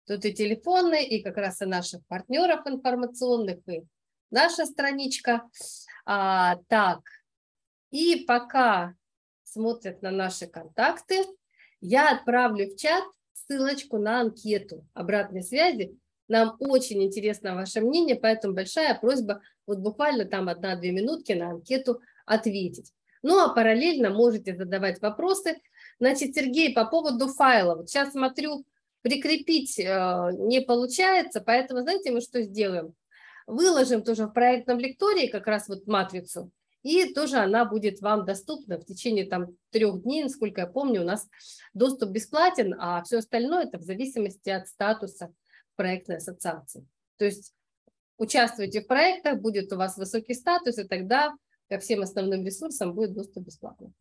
Тут и телефонные, и как раз и наших партнеров информационных, и наша страничка. А, так, и пока смотрят на наши контакты, я отправлю в чат ссылочку на анкету обратной связи. Нам очень интересно ваше мнение, поэтому большая просьба вот буквально там одна-две минутки на анкету ответить. Ну а параллельно можете задавать вопросы. Значит, Сергей, по поводу файла. Вот сейчас смотрю, прикрепить э, не получается, поэтому знаете, мы что сделаем? Выложим тоже в проектном лектории как раз вот матрицу, и тоже она будет вам доступна в течение там трех дней, насколько я помню, у нас доступ бесплатен, а все остальное это в зависимости от статуса проектной ассоциации. То есть участвуйте в проектах, будет у вас высокий статус, и тогда ко всем основным ресурсам будет доступ бесплатно.